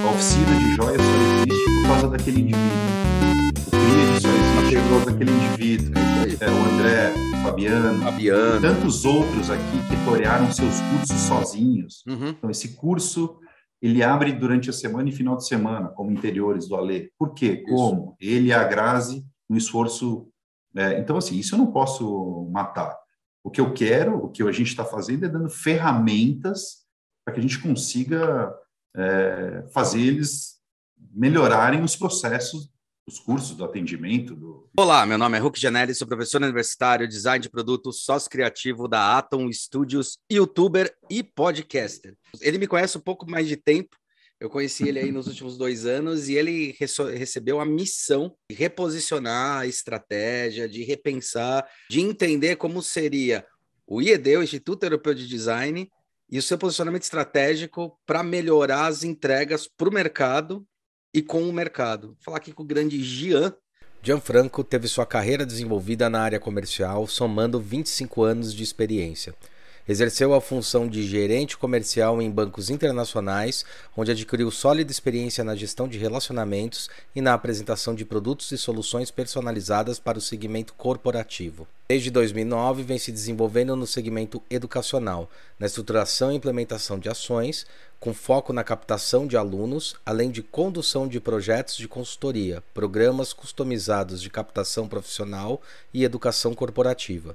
A oficina de joias só existe por causa daquele indivíduo. O CRIA só existe por causa daquele indivíduo. É, o André, o Fabiano, Fabiano. tantos outros aqui que torearam seus cursos sozinhos. Uhum. Então, esse curso ele abre durante a semana e final de semana, como interiores do Alê. Por quê? Como? Ele e a Grazi, um esforço. é, então, assim, isso eu não posso matar. O que eu quero, o que a gente está fazendo é dando ferramentas para que a gente consiga é, fazer eles melhorarem os processos, os cursos do atendimento. Do... Olá, meu nome é Hulk Janelli, sou professor universitário, design de produtos, sócio criativo da Atom Studios, youtuber e podcaster. Ele me conhece um pouco mais de tempo, eu conheci ele aí nos últimos dois anos e ele recebeu a missão de reposicionar a estratégia, de repensar, de entender como seria o IED, o Instituto Europeu de Design, e o seu posicionamento estratégico para melhorar as entregas para o mercado e com o mercado. Vou falar aqui com o grande Gian. Gianfranco teve sua carreira desenvolvida na área comercial, somando 25 anos de experiência. Exerceu a função de gerente comercial em bancos internacionais, onde adquiriu sólida experiência na gestão de relacionamentos e na apresentação de produtos e soluções personalizadas para o segmento corporativo. Desde 2009, vem se desenvolvendo no segmento educacional, na estruturação e implementação de ações, com foco na captação de alunos, além de condução de projetos de consultoria, programas customizados de captação profissional e educação corporativa.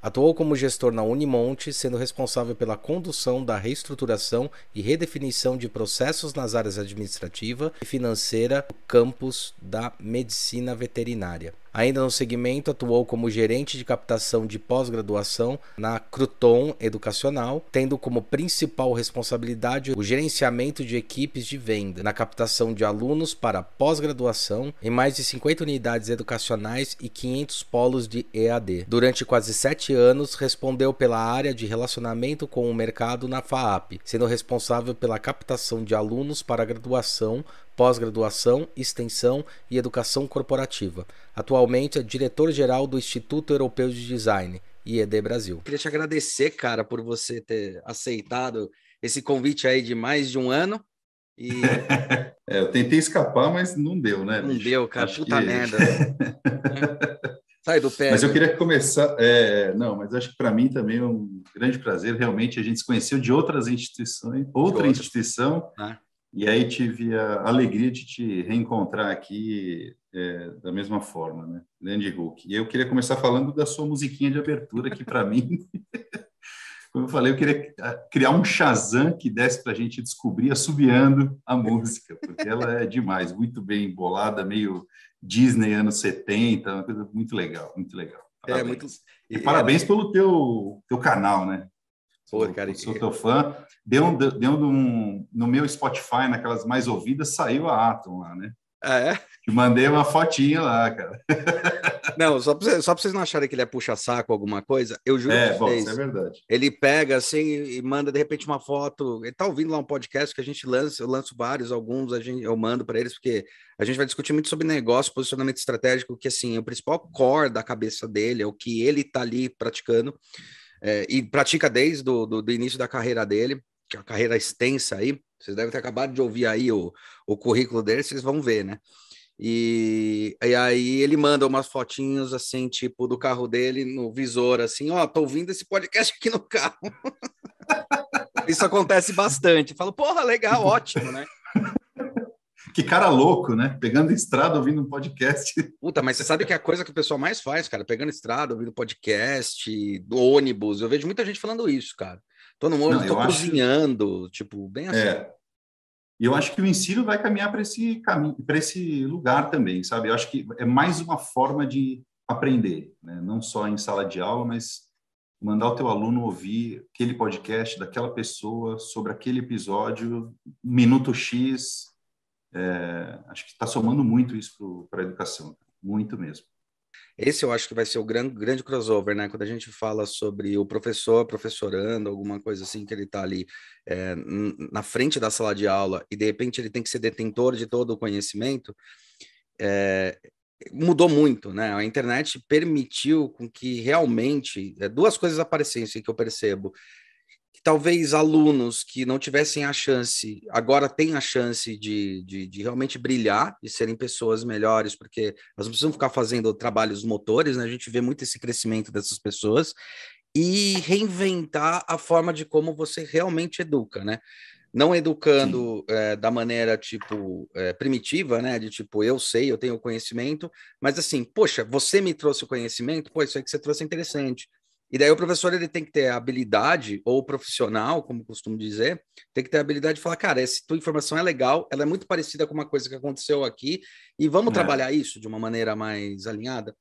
Atuou como gestor na Unimonte, sendo responsável pela condução da reestruturação e redefinição de processos nas áreas administrativa e financeira do campus da medicina veterinária. Ainda no segmento, atuou como gerente de captação de pós-graduação na Cruton Educacional, tendo como principal responsabilidade o gerenciamento de equipes de venda na captação de alunos para pós-graduação em mais de 50 unidades educacionais e 500 polos de EAD. Durante quase sete anos, respondeu pela área de relacionamento com o mercado na FAAP, sendo responsável pela captação de alunos para graduação, pós-graduação, extensão e educação corporativa. Atualmente é diretor-geral do Instituto Europeu de Design, IED Brasil. Queria te agradecer, cara, por você ter aceitado esse convite aí de mais de um ano. E... é, eu tentei escapar, mas não deu, né? Não bicho? deu, cara. Acho Puta que... merda. Sai do pé. Mas eu queria começar. É, não, mas acho que para mim também é um grande prazer. Realmente, a gente se conheceu de outras instituições, outra, outra. instituição. Ah. E aí tive a alegria de te reencontrar aqui é, da mesma forma, né? Grande Hulk. E eu queria começar falando da sua musiquinha de abertura, que para mim, como eu falei, eu queria criar um Shazam que desse para a gente descobrir assobiando a música, porque ela é demais, muito bem embolada, meio Disney anos 70, uma coisa muito legal, muito legal. Parabéns. É, muito... E, e parabéns é... pelo teu, teu canal, né? Pô, cara, sou, sou teu fã. Deu, deu um, no meu Spotify, naquelas mais ouvidas, saiu a Atom lá, né? Ah, é? Te mandei uma fotinha lá, cara. Não, só para só vocês não acharem que ele é puxa-saco alguma coisa, eu juro é, bom, isso é verdade. Ele pega assim e manda de repente uma foto. Ele tá ouvindo lá um podcast que a gente lança, eu lanço vários, alguns a gente, eu mando para eles, porque a gente vai discutir muito sobre negócio, posicionamento estratégico, que assim, o principal core da cabeça dele é o que ele tá ali praticando é, e pratica desde o do, do início da carreira dele, que é uma carreira extensa aí. Vocês devem ter acabado de ouvir aí o, o currículo dele, vocês vão ver, né? E, e aí ele manda umas fotinhos assim, tipo, do carro dele no visor, assim, ó, oh, tô ouvindo esse podcast aqui no carro. Isso acontece bastante. Falo, porra, legal, ótimo, né? Que cara louco, né? Pegando estrada, ouvindo um podcast. Puta, mas você sabe que é a coisa que o pessoal mais faz, cara, pegando estrada, ouvindo podcast, do ônibus. Eu vejo muita gente falando isso, cara. Tô no ônibus, tô cozinhando, acho... tipo, bem assim. É. E eu acho que o ensino vai caminhar para esse caminho, para esse lugar também, sabe? Eu acho que é mais uma forma de aprender, né? Não só em sala de aula, mas mandar o teu aluno ouvir aquele podcast daquela pessoa sobre aquele episódio, minuto X, é, acho que está somando muito isso para a educação, muito mesmo. Esse eu acho que vai ser o grande, grande crossover, né? Quando a gente fala sobre o professor professorando, alguma coisa assim, que ele está ali é, na frente da sala de aula e de repente ele tem que ser detentor de todo o conhecimento, é, mudou muito, né? A internet permitiu com que realmente é, duas coisas aparecessem que eu percebo talvez alunos que não tivessem a chance, agora têm a chance de, de, de, realmente brilhar, de serem pessoas melhores, porque elas não precisam ficar fazendo trabalhos motores, né? A gente vê muito esse crescimento dessas pessoas e reinventar a forma de como você realmente educa, né? Não educando é, da maneira, tipo, é, primitiva, né? De tipo, eu sei, eu tenho conhecimento, mas assim, poxa, você me trouxe o conhecimento, pô, isso aí que você trouxe é interessante. E daí o professor ele tem que ter a habilidade, ou o profissional, como costumo dizer, tem que ter a habilidade de falar, cara, essa tua informação é legal, ela é muito parecida com uma coisa que aconteceu aqui, e vamos é. trabalhar isso de uma maneira mais alinhada.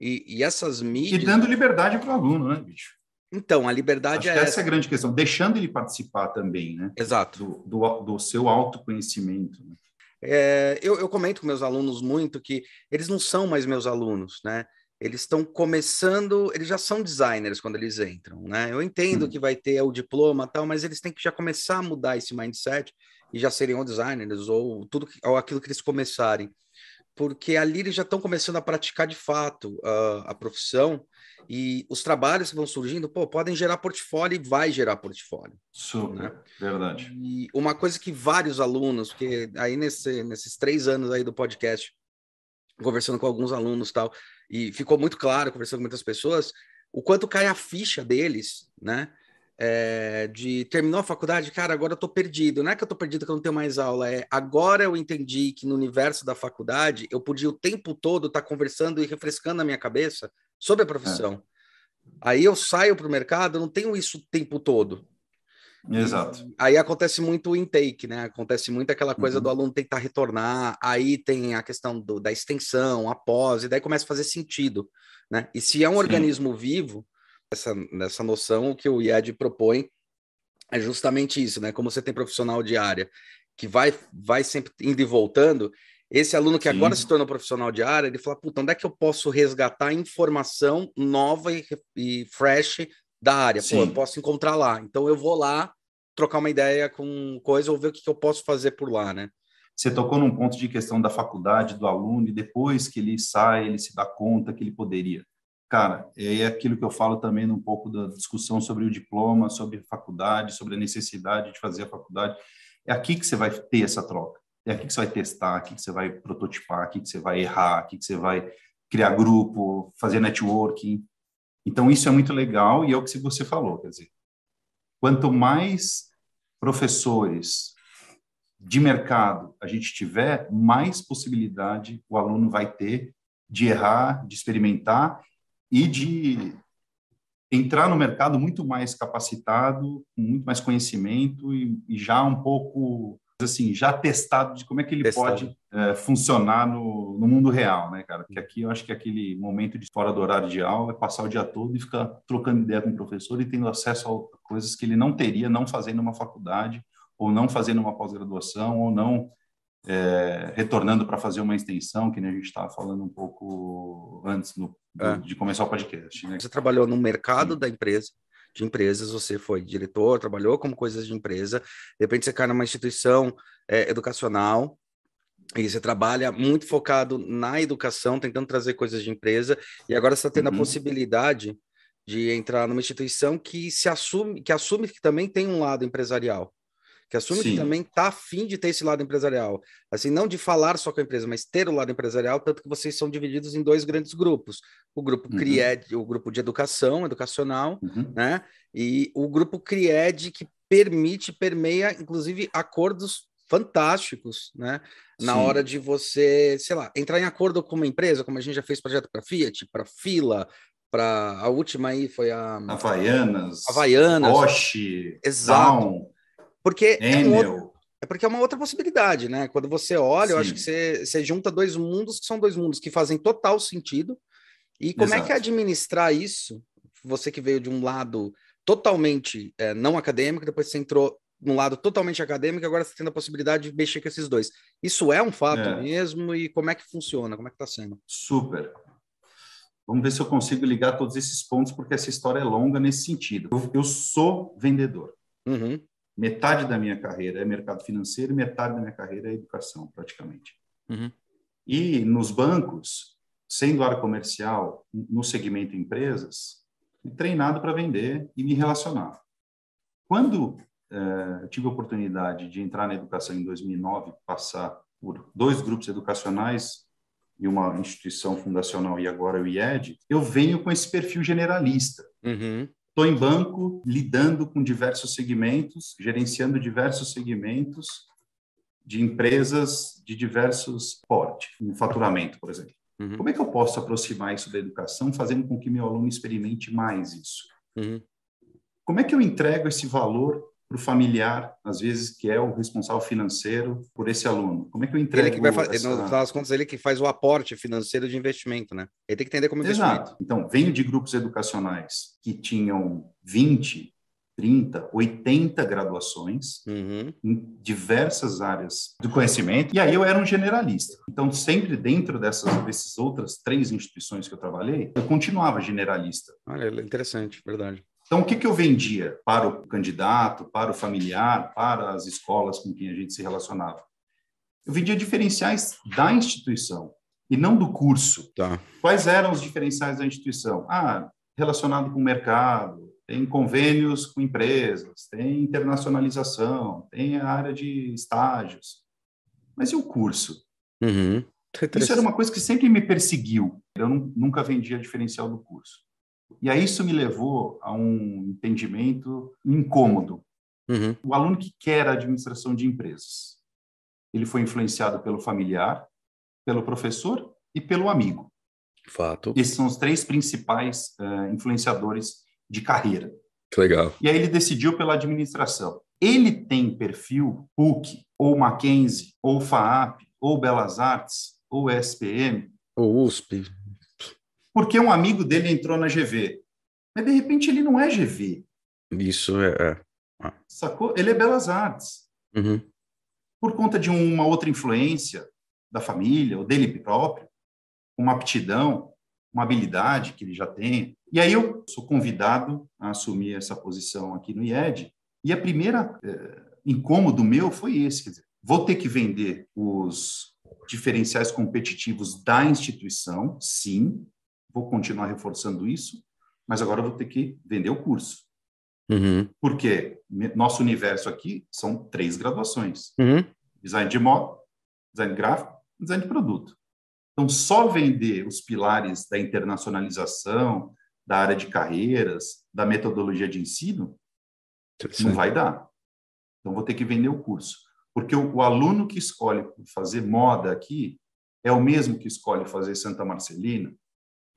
E, e essas mídias. E dando liberdade para o aluno, né, bicho? Então, a liberdade Acho é. essa essa é a grande questão, deixando ele participar também, né? Exato. Do, do, do seu autoconhecimento. Né? É, eu, eu comento com meus alunos muito que eles não são mais meus alunos, né? Eles estão começando, eles já são designers quando eles entram, né? Eu entendo hum. que vai ter o diploma tal, mas eles têm que já começar a mudar esse mindset e já serem designers ou tudo ou aquilo que eles começarem, porque ali eles já estão começando a praticar de fato a, a profissão e os trabalhos que vão surgindo, pô, podem gerar portfólio e vai gerar portfólio. Super, né? verdade. E uma coisa que vários alunos, porque aí nesse, nesses três anos aí do podcast, conversando com alguns alunos tal, e ficou muito claro, conversando com muitas pessoas, o quanto cai a ficha deles, né? É, de terminou a faculdade, cara, agora eu tô perdido. Não é que eu tô perdido que eu não tenho mais aula, é agora eu entendi que no universo da faculdade eu podia o tempo todo estar tá conversando e refrescando a minha cabeça sobre a profissão. É. Aí eu saio para o mercado, eu não tenho isso o tempo todo. Exato. E aí acontece muito o intake, né? Acontece muito aquela coisa uhum. do aluno tentar retornar, aí tem a questão do, da extensão, a pós, e daí começa a fazer sentido, né? E se é um Sim. organismo vivo, essa, nessa noção, que o IED propõe é justamente isso, né? Como você tem profissional de área que vai, vai sempre indo e voltando, esse aluno que Sim. agora se tornou profissional de área, ele fala, puta, onde é que eu posso resgatar informação nova e, e fresh da área? Sim. Pô, eu posso encontrar lá. Então eu vou lá trocar uma ideia com coisa ou ver o que, que eu posso fazer por lá, né? Você tocou num ponto de questão da faculdade, do aluno, e depois que ele sai, ele se dá conta que ele poderia. Cara, é aquilo que eu falo também um pouco da discussão sobre o diploma, sobre faculdade, sobre a necessidade de fazer a faculdade. É aqui que você vai ter essa troca. É aqui que você vai testar, aqui que você vai prototipar, aqui que você vai errar, aqui que você vai criar grupo, fazer networking. Então, isso é muito legal e é o que você falou, quer dizer, quanto mais professores de mercado a gente tiver, mais possibilidade o aluno vai ter de errar, de experimentar e de entrar no mercado muito mais capacitado, com muito mais conhecimento e, e já um pouco assim já testado de como é que ele testado. pode é, funcionar no, no, mundo real, né, cara? Porque aqui eu acho que aquele momento de fora do horário de aula é passar o dia todo e ficar trocando ideia com o professor e tendo acesso a coisas que ele não teria não fazendo uma faculdade ou não fazendo uma pós-graduação ou não é, retornando para fazer uma extensão, que a gente estava falando um pouco antes no, é. de começar o podcast. Né? Você trabalhou no mercado Sim. da empresa, de empresas, você foi diretor, trabalhou como coisas de empresa, de repente você cai numa instituição é, educacional, e você trabalha muito focado na educação, tentando trazer coisas de empresa, e agora você está tendo uhum. a possibilidade de entrar numa instituição que se assume, que assume que também tem um lado empresarial que assume Sim. que também está afim de ter esse lado empresarial. Assim, não de falar só com a empresa, mas ter o lado empresarial, tanto que vocês são divididos em dois grandes grupos. O grupo uhum. CRIED, o grupo de educação, educacional, uhum. né? E o grupo CRIED, que permite, permeia, inclusive, acordos fantásticos, né? Na Sim. hora de você, sei lá, entrar em acordo com uma empresa, como a gente já fez projeto para Fiat, para Fila, para a última aí foi a Havaianas, Havaianas, Bosch, Exato. Down. Porque é, um outro, é, porque é uma outra possibilidade, né? Quando você olha, Sim. eu acho que você, você junta dois mundos que são dois mundos que fazem total sentido. E como Exato. é que é administrar isso? Você que veio de um lado totalmente é, não acadêmico, depois você entrou num lado totalmente acadêmico, agora você tem a possibilidade de mexer com esses dois. Isso é um fato é. mesmo e como é que funciona? Como é que está sendo? Super. Vamos ver se eu consigo ligar todos esses pontos, porque essa história é longa nesse sentido. Eu, eu sou vendedor. Uhum. Metade da minha carreira é mercado financeiro, metade da minha carreira é educação, praticamente. Uhum. E nos bancos, sendo área comercial, no segmento empresas, treinado para vender e me relacionar. Quando eu tive a oportunidade de entrar na educação em 2009, passar por dois grupos educacionais e uma instituição fundacional e agora o IED, eu venho com esse perfil generalista. Estou em banco, lidando com diversos segmentos, gerenciando diversos segmentos de empresas de diversos porte, em faturamento, por exemplo. Uhum. Como é que eu posso aproximar isso da educação, fazendo com que meu aluno experimente mais isso? Uhum. Como é que eu entrego esse valor para o familiar, às vezes, que é o responsável financeiro por esse aluno? Como é que eu entrego? Ele que vai fazer, essa... no final das contas, ele que faz o aporte financeiro de investimento, né? Ele tem que entender como investimento. Exato. Então, venho de grupos educacionais que tinham 20, 30, 80 graduações uhum. em diversas áreas do conhecimento, e aí eu era um generalista. Então, sempre dentro dessas, dessas outras três instituições que eu trabalhei, eu continuava generalista. Olha, interessante, verdade. Então, o que, que eu vendia para o candidato, para o familiar, para as escolas com quem a gente se relacionava? Eu vendia diferenciais da instituição e não do curso. Tá. Quais eram os diferenciais da instituição? Ah, relacionado com o mercado, tem convênios com empresas, tem internacionalização, tem a área de estágios. Mas e o curso? Uhum. Isso era uma coisa que sempre me perseguiu. Eu nunca vendia diferencial do curso. E aí isso me levou a um entendimento incômodo. Uhum. O aluno que quer a administração de empresas, ele foi influenciado pelo familiar, pelo professor e pelo amigo. Fato. Esses são os três principais uh, influenciadores de carreira. Que legal. E aí ele decidiu pela administração. Ele tem perfil PUC, ou Mackenzie, ou FAAP, ou Belas Artes, ou SPM. Ou USP porque um amigo dele entrou na GV. Mas, de repente, ele não é GV. Isso é... é. Ah. Sacou? Ele é Belas Artes. Uhum. Por conta de uma outra influência da família, ou dele próprio, uma aptidão, uma habilidade que ele já tem. E aí eu sou convidado a assumir essa posição aqui no IED. E a primeira é, incômodo meu foi esse, quer dizer, vou ter que vender os diferenciais competitivos da instituição, sim, vou continuar reforçando isso, mas agora vou ter que vender o curso. Uhum. Porque nosso universo aqui são três graduações: uhum. design de moda, design gráfico, design de produto. Então, só vender os pilares da internacionalização, da área de carreiras, da metodologia de ensino, não vai dar. Então, vou ter que vender o curso. Porque o, o aluno que escolhe fazer moda aqui é o mesmo que escolhe fazer Santa Marcelina,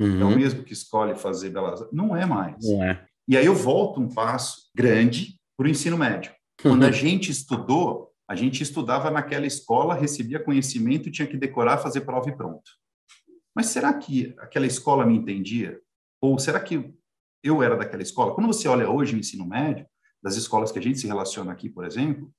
uhum. é o mesmo que escolhe fazer Belas. Não é mais. Não é. E aí eu volto um passo grande para o ensino médio. Quando a uhum. gente estudou, a gente estudava naquela escola, recebia conhecimento tinha que decorar, fazer prova e pronto. Mas será que aquela escola me entendia? Ou será que eu era daquela escola? Quando você olha hoje o ensino médio, das escolas que a gente se relaciona aqui, por exemplo,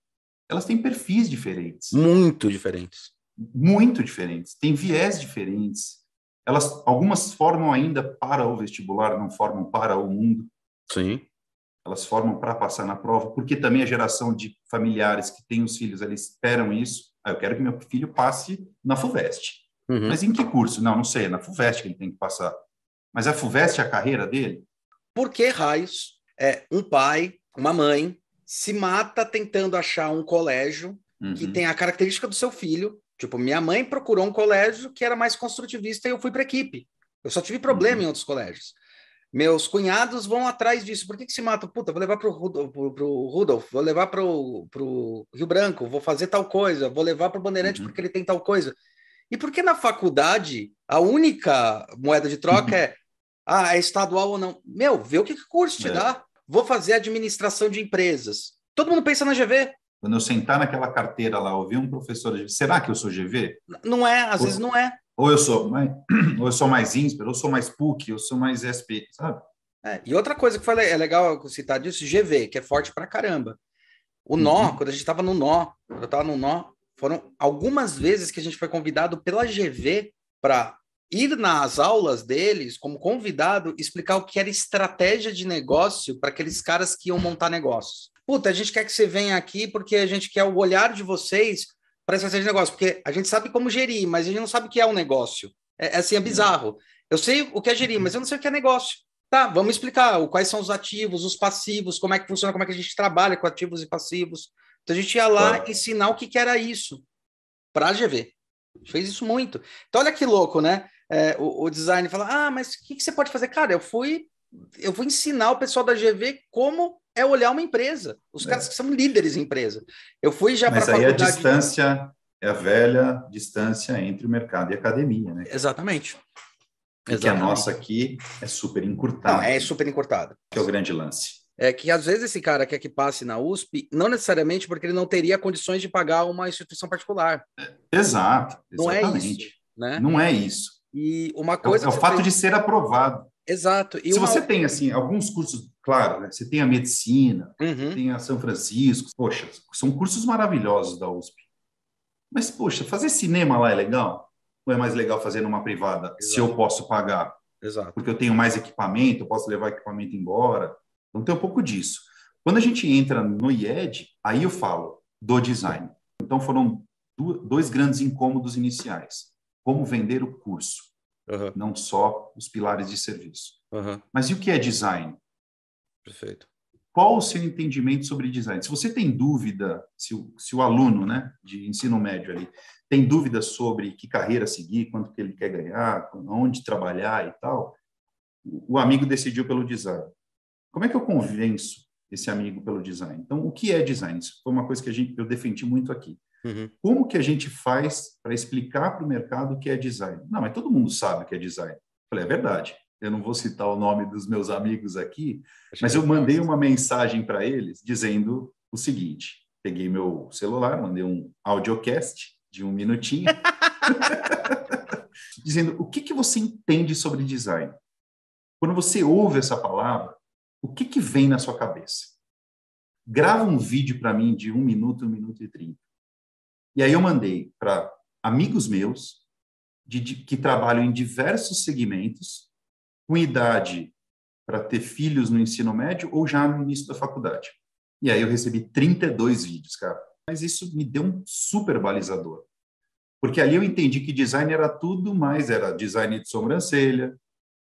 elas têm perfis diferentes. Muito diferentes. Muito diferentes. Tem viés diferentes elas algumas formam ainda para o vestibular, não formam para o mundo. Sim. Elas formam para passar na prova, porque também a geração de familiares que têm os filhos, eles esperam isso. Ah, eu quero que meu filho passe na FUVEST. Uhum. Mas em que curso? Não, não sei, é na FUVEST que ele tem que passar. Mas a FUVEST é a carreira dele? Por que raios é um pai, uma mãe se mata tentando achar um colégio uhum. que tem a característica do seu filho Tipo, minha mãe procurou um colégio que era mais construtivista e eu fui para equipe. Eu só tive problema uhum. em outros colégios. Meus cunhados vão atrás disso. Por que, que se matam? Puta, vou levar para o Rudolf, Rudolf, vou levar para o Rio Branco, vou fazer tal coisa, vou levar para o Bandeirante uhum. porque ele tem tal coisa. E por que na faculdade a única moeda de troca uhum. é ah, é estadual ou não? Meu, vê o que, que curso te é. dá. Vou fazer administração de empresas. Todo mundo pensa na GV. Quando eu sentar naquela carteira lá, ouvir um professor, será que eu sou GV? Não é, às ou, vezes não é. Ou eu sou mais, ou eu sou mais INSPER, ou eu sou mais PUC, eu sou mais SP, sabe? É, e outra coisa que falei, é legal citar disso, GV, que é forte pra caramba. O nó, uhum. quando a gente estava no nó, quando eu estava no nó, foram algumas vezes que a gente foi convidado pela GV para ir nas aulas deles, como convidado, explicar o que era estratégia de negócio para aqueles caras que iam montar negócios puta, a gente quer que você venha aqui porque a gente quer o olhar de vocês para essa de negócio, porque a gente sabe como gerir, mas a gente não sabe o que é um negócio. É, é assim, é bizarro. Eu sei o que é gerir, mas eu não sei o que é negócio. Tá, vamos explicar quais são os ativos, os passivos, como é que funciona, como é que a gente trabalha com ativos e passivos. Então a gente ia lá claro. ensinar o que, que era isso para a GV. Fez isso muito. Então olha que louco, né? É, o, o, design fala: ah, mas o que, que você pode fazer? Cara, eu fui, eu vou ensinar o pessoal da GV como é olhar uma empresa. Os é. caras que são líderes em empresa. Eu fui já para Mas aí a distância é a velha distância entre o mercado e a academia, né? Exatamente. Porque a nossa aqui é super encurtada. Não, é super encurtada. Que é o grande lance. É que às vezes esse cara quer que passe na USP, não necessariamente porque ele não teria condições de pagar uma instituição particular. É, exato. Não é isso. Né? Não é isso. E uma coisa. É, é o fato fez... de ser aprovado. Exato. E Se uma... você tem assim alguns cursos, claro, né? você tem a medicina, uhum. tem a São Francisco, poxa, são cursos maravilhosos da USP. Mas poxa, fazer cinema lá é legal? Ou é mais legal fazer numa privada, Exato. se eu posso pagar? Exato. Porque eu tenho mais equipamento, eu posso levar equipamento embora. Então tem um pouco disso. Quando a gente entra no IED, aí eu falo do design. Então foram dois grandes incômodos iniciais. Como vender o curso, uhum. não só os pilares de serviço. Uhum. Mas e o que é design? Perfeito. Qual o seu entendimento sobre design? Se você tem dúvida, se o, se o aluno né, de ensino médio ali tem dúvida sobre que carreira seguir, quanto que ele quer ganhar, onde trabalhar e tal, o amigo decidiu pelo design. Como é que eu convenço esse amigo pelo design? Então, o que é design? Isso foi uma coisa que a gente, eu defendi muito aqui. Uhum. Como que a gente faz para explicar para o mercado o que é design? Não, mas todo mundo sabe o que é design. Eu falei, é verdade. Eu não vou citar o nome dos meus amigos aqui, mas eu mandei uma mensagem para eles dizendo o seguinte: peguei meu celular, mandei um audiocast de um minutinho, dizendo o que, que você entende sobre design. Quando você ouve essa palavra, o que, que vem na sua cabeça? Grava um vídeo para mim de um minuto, um minuto e trinta. E aí eu mandei para amigos meus de, de, que trabalham em diversos segmentos, com idade para ter filhos no ensino médio ou já no início da faculdade. E aí eu recebi 32 vídeos, cara mas isso me deu um super balizador. Porque ali eu entendi que design era tudo mais, era design de sobrancelha,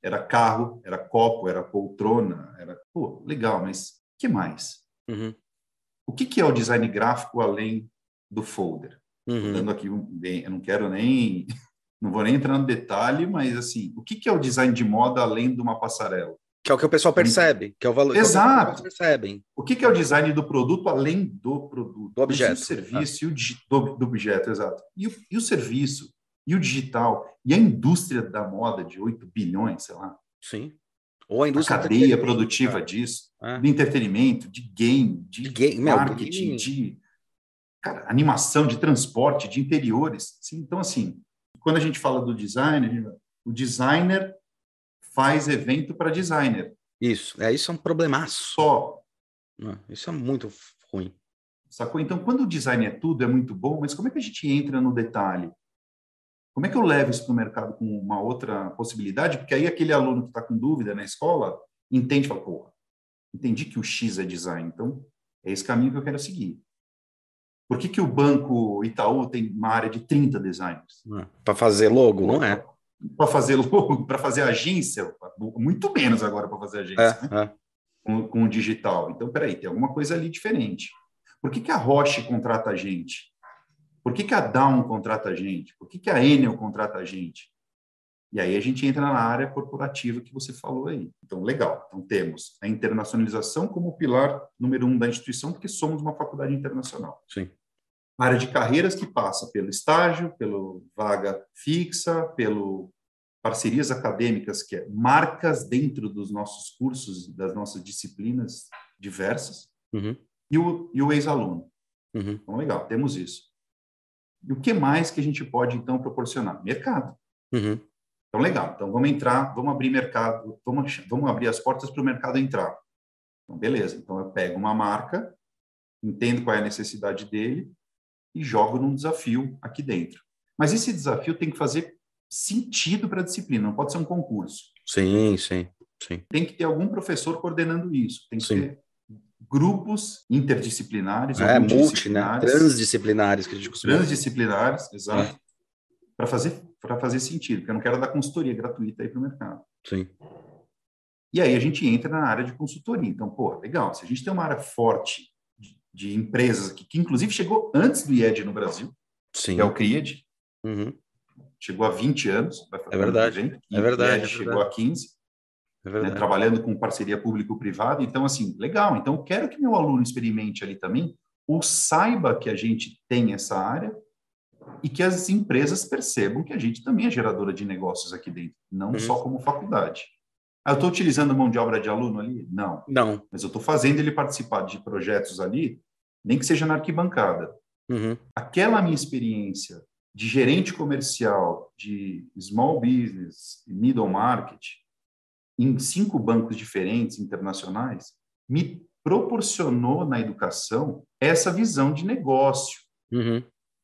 era carro, era copo, era poltrona, era, pô, legal, mas que mais? Uhum. O que, que é o design gráfico além do folder? Uhum. Dando aqui, eu não quero nem, não vou nem entrar no detalhe, mas assim, o que, que é o design de moda além de uma passarela? Que é o que o pessoal percebe, que é o valor. Exato. Que percebem. O que, que é o design do produto além do produto? Do objeto. O serviço ah. e o do, do, objeto, exato. E o, e o serviço, e o digital, e a indústria da moda de 8 bilhões, sei lá. Sim. Ou a indústria. A cadeia produtiva cara. disso, é. de entretenimento, de game, de, de game, marketing, meu, de cara, animação, de transporte, de interiores. Sim, então, assim, quando a gente fala do designer, o designer faz evento para designer. Isso, é isso é um problemaço. Só. Isso é muito ruim. Sacou? Então, quando o design é tudo, é muito bom, mas como é que a gente entra no detalhe? Como é que eu levo isso para o mercado com uma outra possibilidade? Porque aí aquele aluno que está com dúvida na escola entende, fala, porra, entendi que o X é design, então é esse caminho que eu quero seguir. Por que, que o Banco Itaú tem uma área de 30 designers? Para fazer logo, não é? para fazer logo, para fazer agência, muito menos agora para fazer agência, é, né? é. Com, com, o digital. Então, peraí, tem alguma coisa ali diferente. Por que, que a Roche contrata a gente? Por que, que a Down contrata a gente? Por que, que a Enel contrata a gente? E aí a gente entra na área corporativa que você falou aí. Então, legal. Então, temos a internacionalização como pilar número um da instituição, porque somos uma faculdade internacional. Sim área de carreiras que passa pelo estágio, pelo vaga fixa, pelo parcerias acadêmicas, que é marcas dentro dos nossos cursos, das nossas disciplinas diversas, uhum. e o, e o ex-aluno. Uhum. Então, legal, temos isso. E o que mais que a gente pode, então, proporcionar? Mercado. Uhum. Então, legal. Então, vamos entrar, vamos abrir mercado, vamos, vamos abrir as portas para o mercado entrar. Então, beleza. Então, eu pego uma marca, entendo qual é a necessidade dele, e jogo num desafio aqui dentro. Mas esse desafio tem que fazer sentido para a disciplina, não pode ser um concurso. Sim, sim, sim. Tem que ter algum professor coordenando isso, tem que sim. ter grupos interdisciplinares, é, multi, né? Transdisciplinares que a gente costuma Transdisciplinares, exato. É. Para fazer para fazer sentido, porque eu não quero dar consultoria gratuita aí para o mercado. Sim. E aí a gente entra na área de consultoria. Então, pô, legal, se a gente tem uma área forte de, de empresas aqui, que inclusive chegou antes do IED no Brasil, Sim. que é o CRIAD, uhum. chegou há 20 anos. é verdade, evento, é verdade. O IED é chegou há 15. É né, trabalhando com parceria público-privada. Então, assim, legal. Então, quero que meu aluno experimente ali também, ou saiba que a gente tem essa área e que as empresas percebam que a gente também é geradora de negócios aqui dentro, não uhum. só como faculdade. Ah, eu estou utilizando mão de obra de aluno ali? Não. Não. Mas eu estou fazendo ele participar de projetos ali, nem que seja na arquibancada. Uhum. Aquela minha experiência de gerente comercial de small business middle market em cinco bancos diferentes internacionais me proporcionou na educação essa visão de negócio. Uhum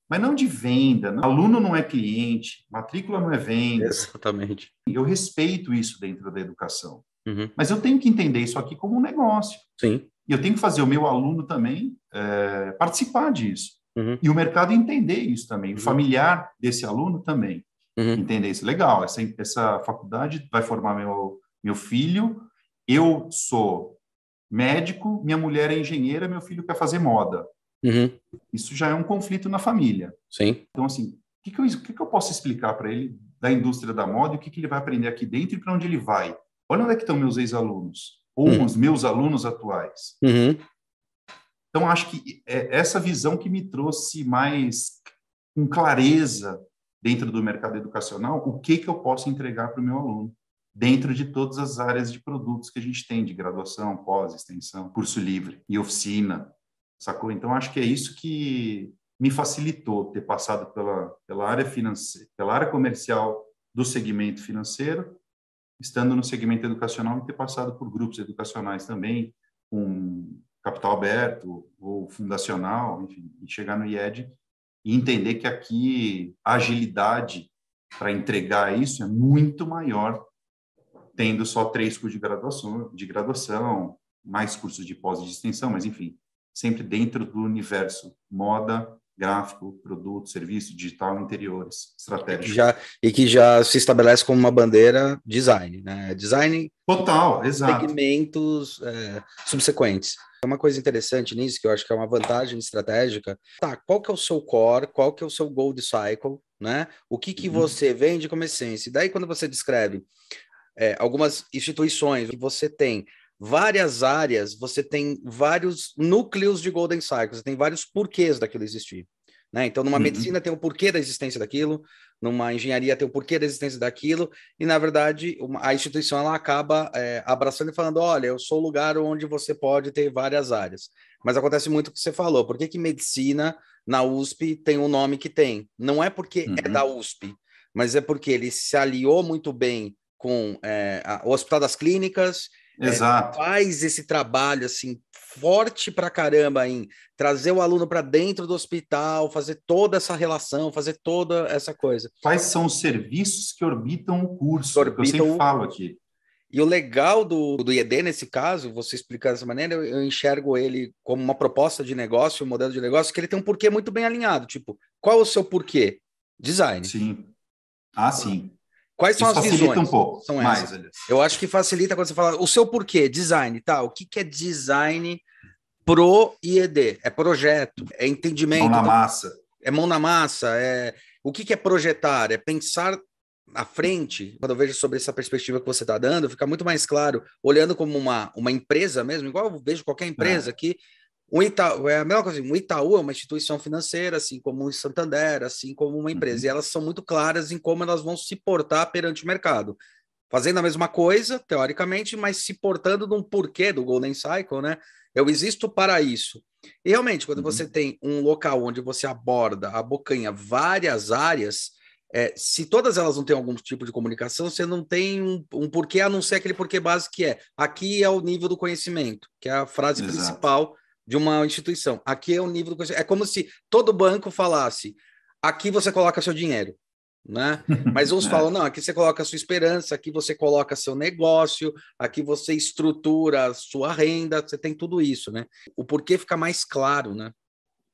mas não de venda. Não. Aluno não é cliente, matrícula não é venda. Exatamente. Eu respeito isso dentro da educação. Uhum. Mas eu tenho que entender isso aqui como um negócio. Sim. E eu tenho que fazer o meu aluno também é, participar disso. Uhum. E o mercado entender isso também. Uhum. O familiar desse aluno também. Uhum. Entender isso. Legal, essa, essa faculdade vai formar meu, meu filho. Eu sou médico, minha mulher é engenheira, meu filho quer fazer moda. Uhum. Isso já é um conflito na família. Sim. Então, assim, o que, que, eu, que, que eu posso explicar para ele da indústria da moda e o que, que ele vai aprender aqui dentro e para onde ele vai? Olha onde é que estão meus ex-alunos, ou uhum. os meus alunos atuais. Uhum. Então, acho que é essa visão que me trouxe mais com clareza dentro do mercado educacional, o que, que eu posso entregar para o meu aluno, dentro de todas as áreas de produtos que a gente tem, de graduação, pós, extensão, curso livre e oficina sacou? Então, acho que é isso que me facilitou ter passado pela, pela área financeira, pela área comercial do segmento financeiro, estando no segmento educacional e ter passado por grupos educacionais também, com capital aberto ou fundacional, enfim, e chegar no IED e entender que aqui a agilidade para entregar isso é muito maior, tendo só três cursos de graduação, de graduação mais cursos de pós e de extensão, mas enfim, sempre dentro do universo moda, gráfico, produto, serviço, digital, interiores, estratégia. E já, e que já se estabelece como uma bandeira design, né? Design. Total, exato. Segmentos é, subsequentes. É uma coisa interessante nisso, que eu acho que é uma vantagem estratégica. Tá, qual que é o seu core, qual que é o seu gold cycle, né? O que que uhum. você vende como essência? E daí, quando você descreve é, algumas instituições que você tem várias áreas, você tem vários núcleos de Golden Cycle, você tem vários porquês daquilo existir. Né? Então, numa uhum. medicina tem o um porquê da existência daquilo, numa engenharia tem o um porquê da existência daquilo, e na verdade uma, a instituição ela acaba é, abraçando e falando: olha, eu sou o lugar onde você pode ter várias áreas. Mas acontece muito o que você falou: por que, que medicina na USP tem o nome que tem? Não é porque é uhum. é da USP, mas é porque ele se aliou muito bem com é, a, o Hospital das Clínicas, Exato. É, faz esse trabalho assim forte para caramba em trazer o aluno para dentro do hospital, fazer toda essa relação, fazer toda essa coisa. Quais são os serviços que orbitam o curso? Orbitam... Que eu sempre falo aqui. E o legal do, do IED, nesse caso, você explicar dessa maneira, eu, eu, enxergo ele como uma proposta de negócio, um modelo de negócio, que ele tem um porquê muito bem alinhado. Tipo, qual é o seu porquê? Design. Sim. Ah, sim. Quais são Isso as visões? um pouco. São mais, essas. Eu acho que facilita quando você fala o seu porquê, design, tá? O que, que é design pro IED? É projeto, é entendimento. Mão na massa. É mão na massa, é o que, que é projetar? É pensar à frente, quando eu vejo sobre essa perspectiva que você está dando, fica muito mais claro, olhando como uma, uma empresa mesmo, igual eu vejo qualquer empresa é. que o Itaú, é a mesma coisa, o Itaú é uma instituição financeira, assim como o Santander, assim como uma empresa, uhum. e elas são muito claras em como elas vão se portar perante o mercado. Fazendo a mesma coisa, teoricamente, mas se portando num porquê do Golden Cycle, né? Eu existo para isso. E realmente, quando uhum. você tem um local onde você aborda, a bocanha, várias áreas, é, se todas elas não têm algum tipo de comunicação, você não tem um, um, porquê, a não ser aquele porquê básico que é aqui é o nível do conhecimento, que é a frase Exato. principal de uma instituição. Aqui é o nível do É como se todo banco falasse: aqui você coloca seu dinheiro. Né? Mas uns é. falam, não, aqui você coloca sua esperança, aqui você coloca seu negócio, aqui você estrutura a sua renda, você tem tudo isso, né? O porquê fica mais claro, né?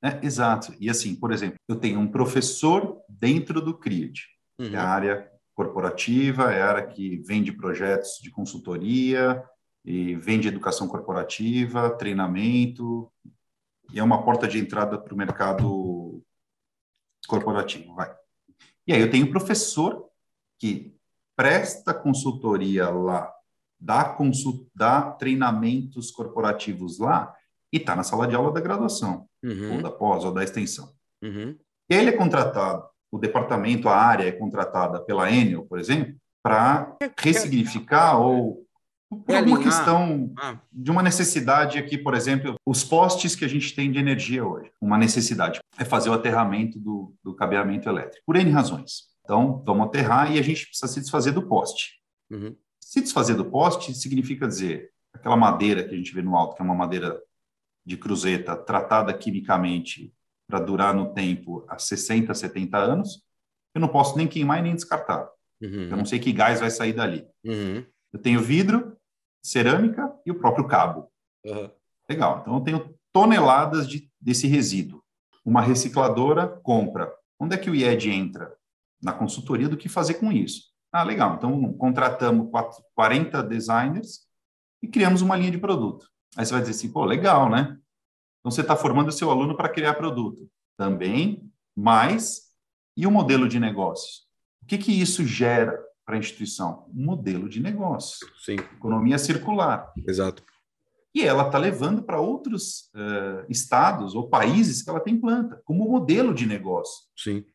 É, exato. E assim, por exemplo, eu tenho um professor dentro do CRIAD, uhum. que é a uhum. área corporativa, é a área que vende projetos de consultoria e vende educação corporativa, treinamento, e é uma porta de entrada para o mercado corporativo. Vai. E aí eu tenho professor que presta consultoria lá, dá, consult, dá treinamentos corporativos lá, e está na sala de aula da graduação, uhum. ou da pós, ou da extensão. Uhum. Ele é contratado, o departamento, a área é contratada pela Enel, por exemplo, para ressignificar ou por alguma questão ah. de uma necessidade aqui, por exemplo, os postes que a gente tem de energia hoje, uma necessidade é fazer o aterramento do, do cabeamento elétrico, por N razões. Então, vamos aterrar e a gente precisa se desfazer do poste. Uhum. Se desfazer do poste significa dizer aquela madeira que a gente vê no alto, que é uma madeira de cruzeta tratada quimicamente para durar no tempo há 60, 70 anos, eu não posso nem queimar e nem descartar. Uhum. Eu não sei que gás vai sair dali. Uhum. Eu tenho vidro, cerâmica e o próprio cabo. Uhum. Legal. Então eu tenho toneladas de, desse resíduo. Uma recicladora compra. Onde é que o IED entra? na consultoria do que fazer com isso. Ah, legal. Então, contratamos 40 designers e criamos uma linha de produto. Aí você vai dizer assim, pô, legal, né? Então, você está formando o seu aluno para criar produto. Também, mas e o modelo de negócios? O que, que isso gera para a instituição? Um modelo de negócio. Sim. Economia circular. Exato. E ela está levando para outros uh, estados ou países que ela tem planta, como modelo de negócio. Sim.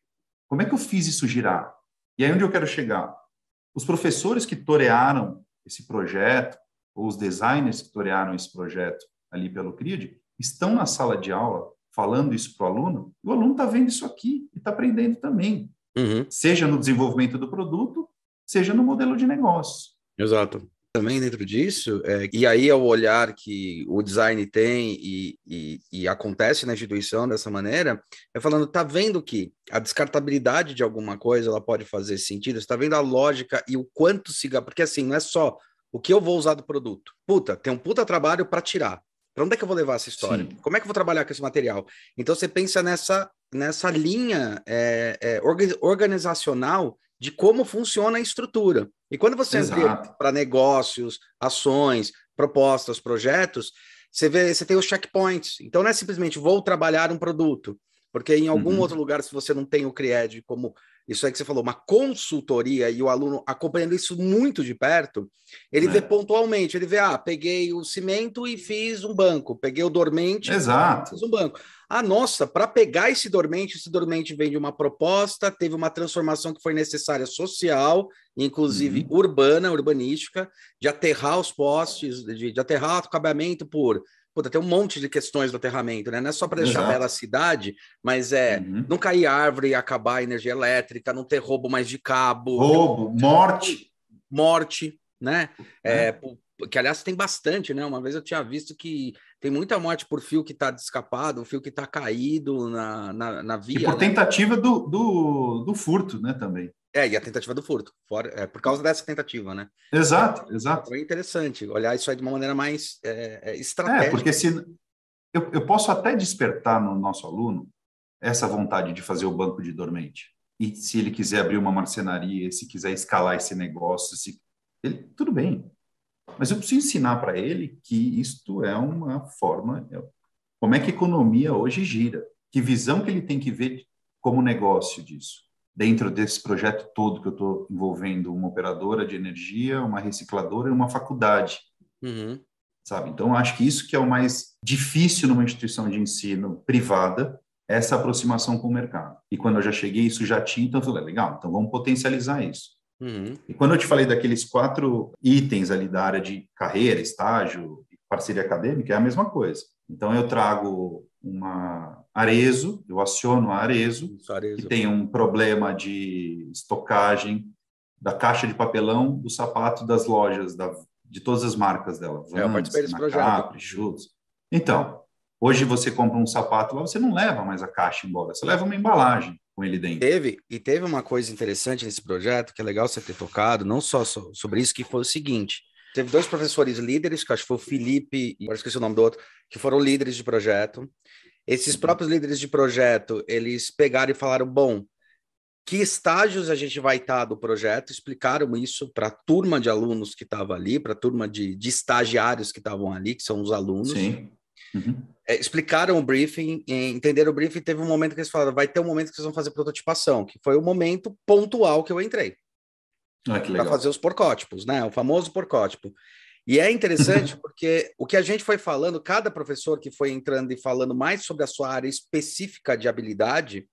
Como é que eu fiz isso girar? E aí onde eu quero chegar? Os professores que torearam esse projeto, ou os designers que torearam esse projeto ali pelo CRID, estão na sala de aula falando isso para o aluno, e o aluno está vendo isso aqui e está aprendendo também. Uhum. Seja no desenvolvimento do produto, seja no modelo de negócio. Exato também dentro disso, é, e aí é o olhar que o design tem e, e, e, acontece na instituição dessa maneira, é falando, tá vendo que a descartabilidade de alguma coisa ela pode fazer sentido, está vendo a lógica e o quanto siga, porque assim, não é só o que eu vou usar do produto. Puta, tem um puta trabalho para tirar. Para onde é que eu vou levar essa história? Sim. Como é que eu vou trabalhar com esse material? Então você pensa nessa, nessa linha é, é, organizacional de como funciona a estrutura. E quando você entra para negócios, ações, propostas, projetos, você vê, você tem os checkpoints. Então não é simplesmente vou trabalhar um produto, porque em algum uhum. outro lugar, se você não tem o CRIED como isso aí que você falou, uma consultoria e o aluno acompanhando isso muito de perto, ele é. vê pontualmente, ele vê, ah, peguei o cimento e fiz um banco, peguei o dormente Exato. e fiz um banco. Ah, nossa, para pegar esse dormente, esse dormente vem de uma proposta, teve uma transformação que foi necessária social, inclusive uhum. urbana, urbanística, de aterrar os postes, de, de aterrar o acabamento por Puta, tem um monte de questões do aterramento, né? Não é só para deixar Exato. bela a cidade, mas é uhum. não cair árvore e acabar a energia elétrica, não ter roubo mais de cabo. Roubo, morte. Morte, né? É. É, que aliás tem bastante, né? Uma vez eu tinha visto que tem muita morte por fio que está descapado, fio que está caído na, na, na, via. E por né? tentativa do, do, do furto, né? Também. É, e a tentativa do furto, fora, é, por causa dessa tentativa, né? Exato, exato. Foi interessante olhar isso aí de uma maneira mais é, é, estratégica. É, porque se eu, eu posso até despertar no nosso aluno essa vontade de fazer o banco de dormente. E se ele quiser abrir uma marcenaria, se quiser escalar esse negócio, se ele, tudo bem. Mas eu preciso ensinar para ele que isto é uma forma, é, como é que a economia hoje gira, que visão que ele tem que ver como negócio disso dentro desse projeto todo que eu estou envolvendo uma operadora de energia, uma recicladora e uma faculdade. Uhum. Sabe? Então, acho que isso que é o mais difícil numa instituição de ensino privada, essa aproximação com o mercado. E quando eu já cheguei, isso já tinha, então eu falei, legal, então vamos potencializar isso. Uhum. E quando eu te falei daqueles quatro itens ali da área de carreira, estágio, parceria acadêmica, é a mesma coisa. Então, eu trago uma Arezo, eu aciono a Arezo, Arezo, que tem um problema de estocagem da caixa de papelão do sapato das lojas, da, de todas as marcas dela. Vans, é, eu participei desse projeto. Chutes. Então, hoje você compra um sapato lá, você não leva mais a caixa embora, você leva uma embalagem com ele dentro. Teve, e teve uma coisa interessante nesse projeto, que é legal você ter tocado, não só sobre isso, que foi o seguinte, teve dois professores líderes, que acho que foi o Felipe, agora esqueci o nome do outro, que foram líderes de projeto, esses próprios líderes de projeto, eles pegaram e falaram: bom, que estágios a gente vai estar do projeto, explicaram isso para a turma de alunos que estava ali, para a turma de, de, estagiários que estavam ali, que são os alunos. Sim. Uhum. É, explicaram o briefing, entenderam o briefing, teve um momento que eles falaram, vai ter um momento que vocês vão fazer prototipação, que foi o momento pontual que eu entrei. Ah, para fazer os porcótipos, né? O famoso porcótipo. E é interessante porque o que a gente foi falando, cada professor que foi entrando e falando mais sobre a sua área específica de habilidade,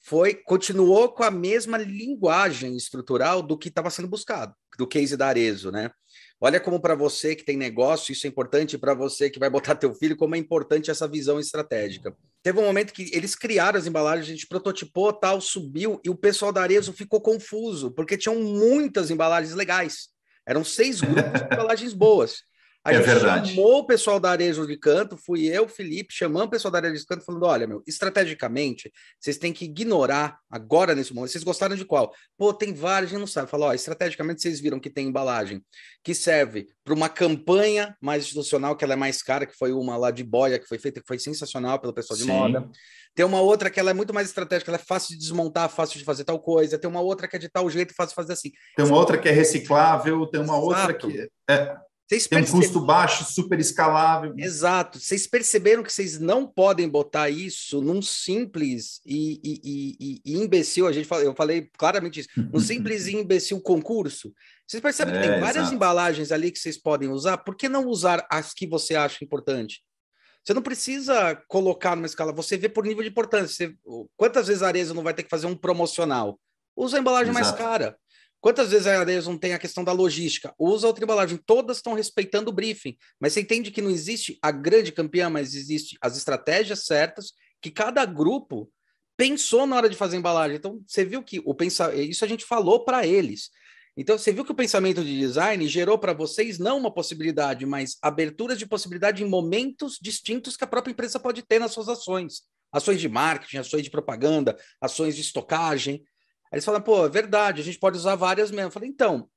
foi continuou com a mesma linguagem estrutural do que estava sendo buscado, do case da Arezo, né? Olha como para você que tem negócio, isso é importante para você que vai botar teu filho, como é importante essa visão estratégica. Teve um momento que eles criaram as embalagens, a gente prototipou, tal, subiu, e o pessoal da Arezo ficou confuso, porque tinham muitas embalagens legais. Eram seis grupos de embalagens boas. A é gente verdade. chamou o pessoal da Arejo de Canto, fui eu, Felipe, chamando o pessoal da Arejo de Canto, falando: olha, meu, estrategicamente, vocês têm que ignorar agora nesse momento. Vocês gostaram de qual? Pô, tem vários, a gente não sabe. Falou: ó, estrategicamente vocês viram que tem embalagem que serve para uma campanha mais institucional, que ela é mais cara, que foi uma lá de boia, que foi feita, que foi sensacional pelo pessoal de Sim. moda. Tem uma outra que ela é muito mais estratégica, ela é fácil de desmontar, fácil de fazer tal coisa. Tem uma outra que é de tal jeito, fácil de fazer assim. Tem uma outra que é reciclável, tem uma Exato. outra que é vocês Tem um custo baixo, super escalável. Exato. Vocês perceberam que vocês não podem botar isso num simples e, e, e, e imbecil, a gente fala, eu falei claramente isso, num simples e imbecil concurso. Vocês percebem é, que tem várias exato. embalagens ali que vocês podem usar, por que não usar as que você acha importante? Você não precisa colocar numa escala, você vê por nível de importância. Você, quantas vezes a Arezzo não vai ter que fazer um promocional? Usa a embalagem exato. mais cara. Quantas vezes a Areias não tem a questão da logística? Usa outra embalagem, todas estão respeitando o briefing, mas você entende que não existe a grande campeã, mas existe as estratégias certas que cada grupo pensou na hora de fazer a embalagem. Então, você viu que o pensar, isso a gente falou para eles. Então, você viu que o pensamento de design gerou para vocês não uma possibilidade, mas aberturas de possibilidade em momentos distintos que a própria empresa pode ter nas suas ações. Ações de marketing, ações de propaganda, ações de estocagem. Eles falam, pô, é verdade, a gente pode usar várias mesmo. Eu falei, então,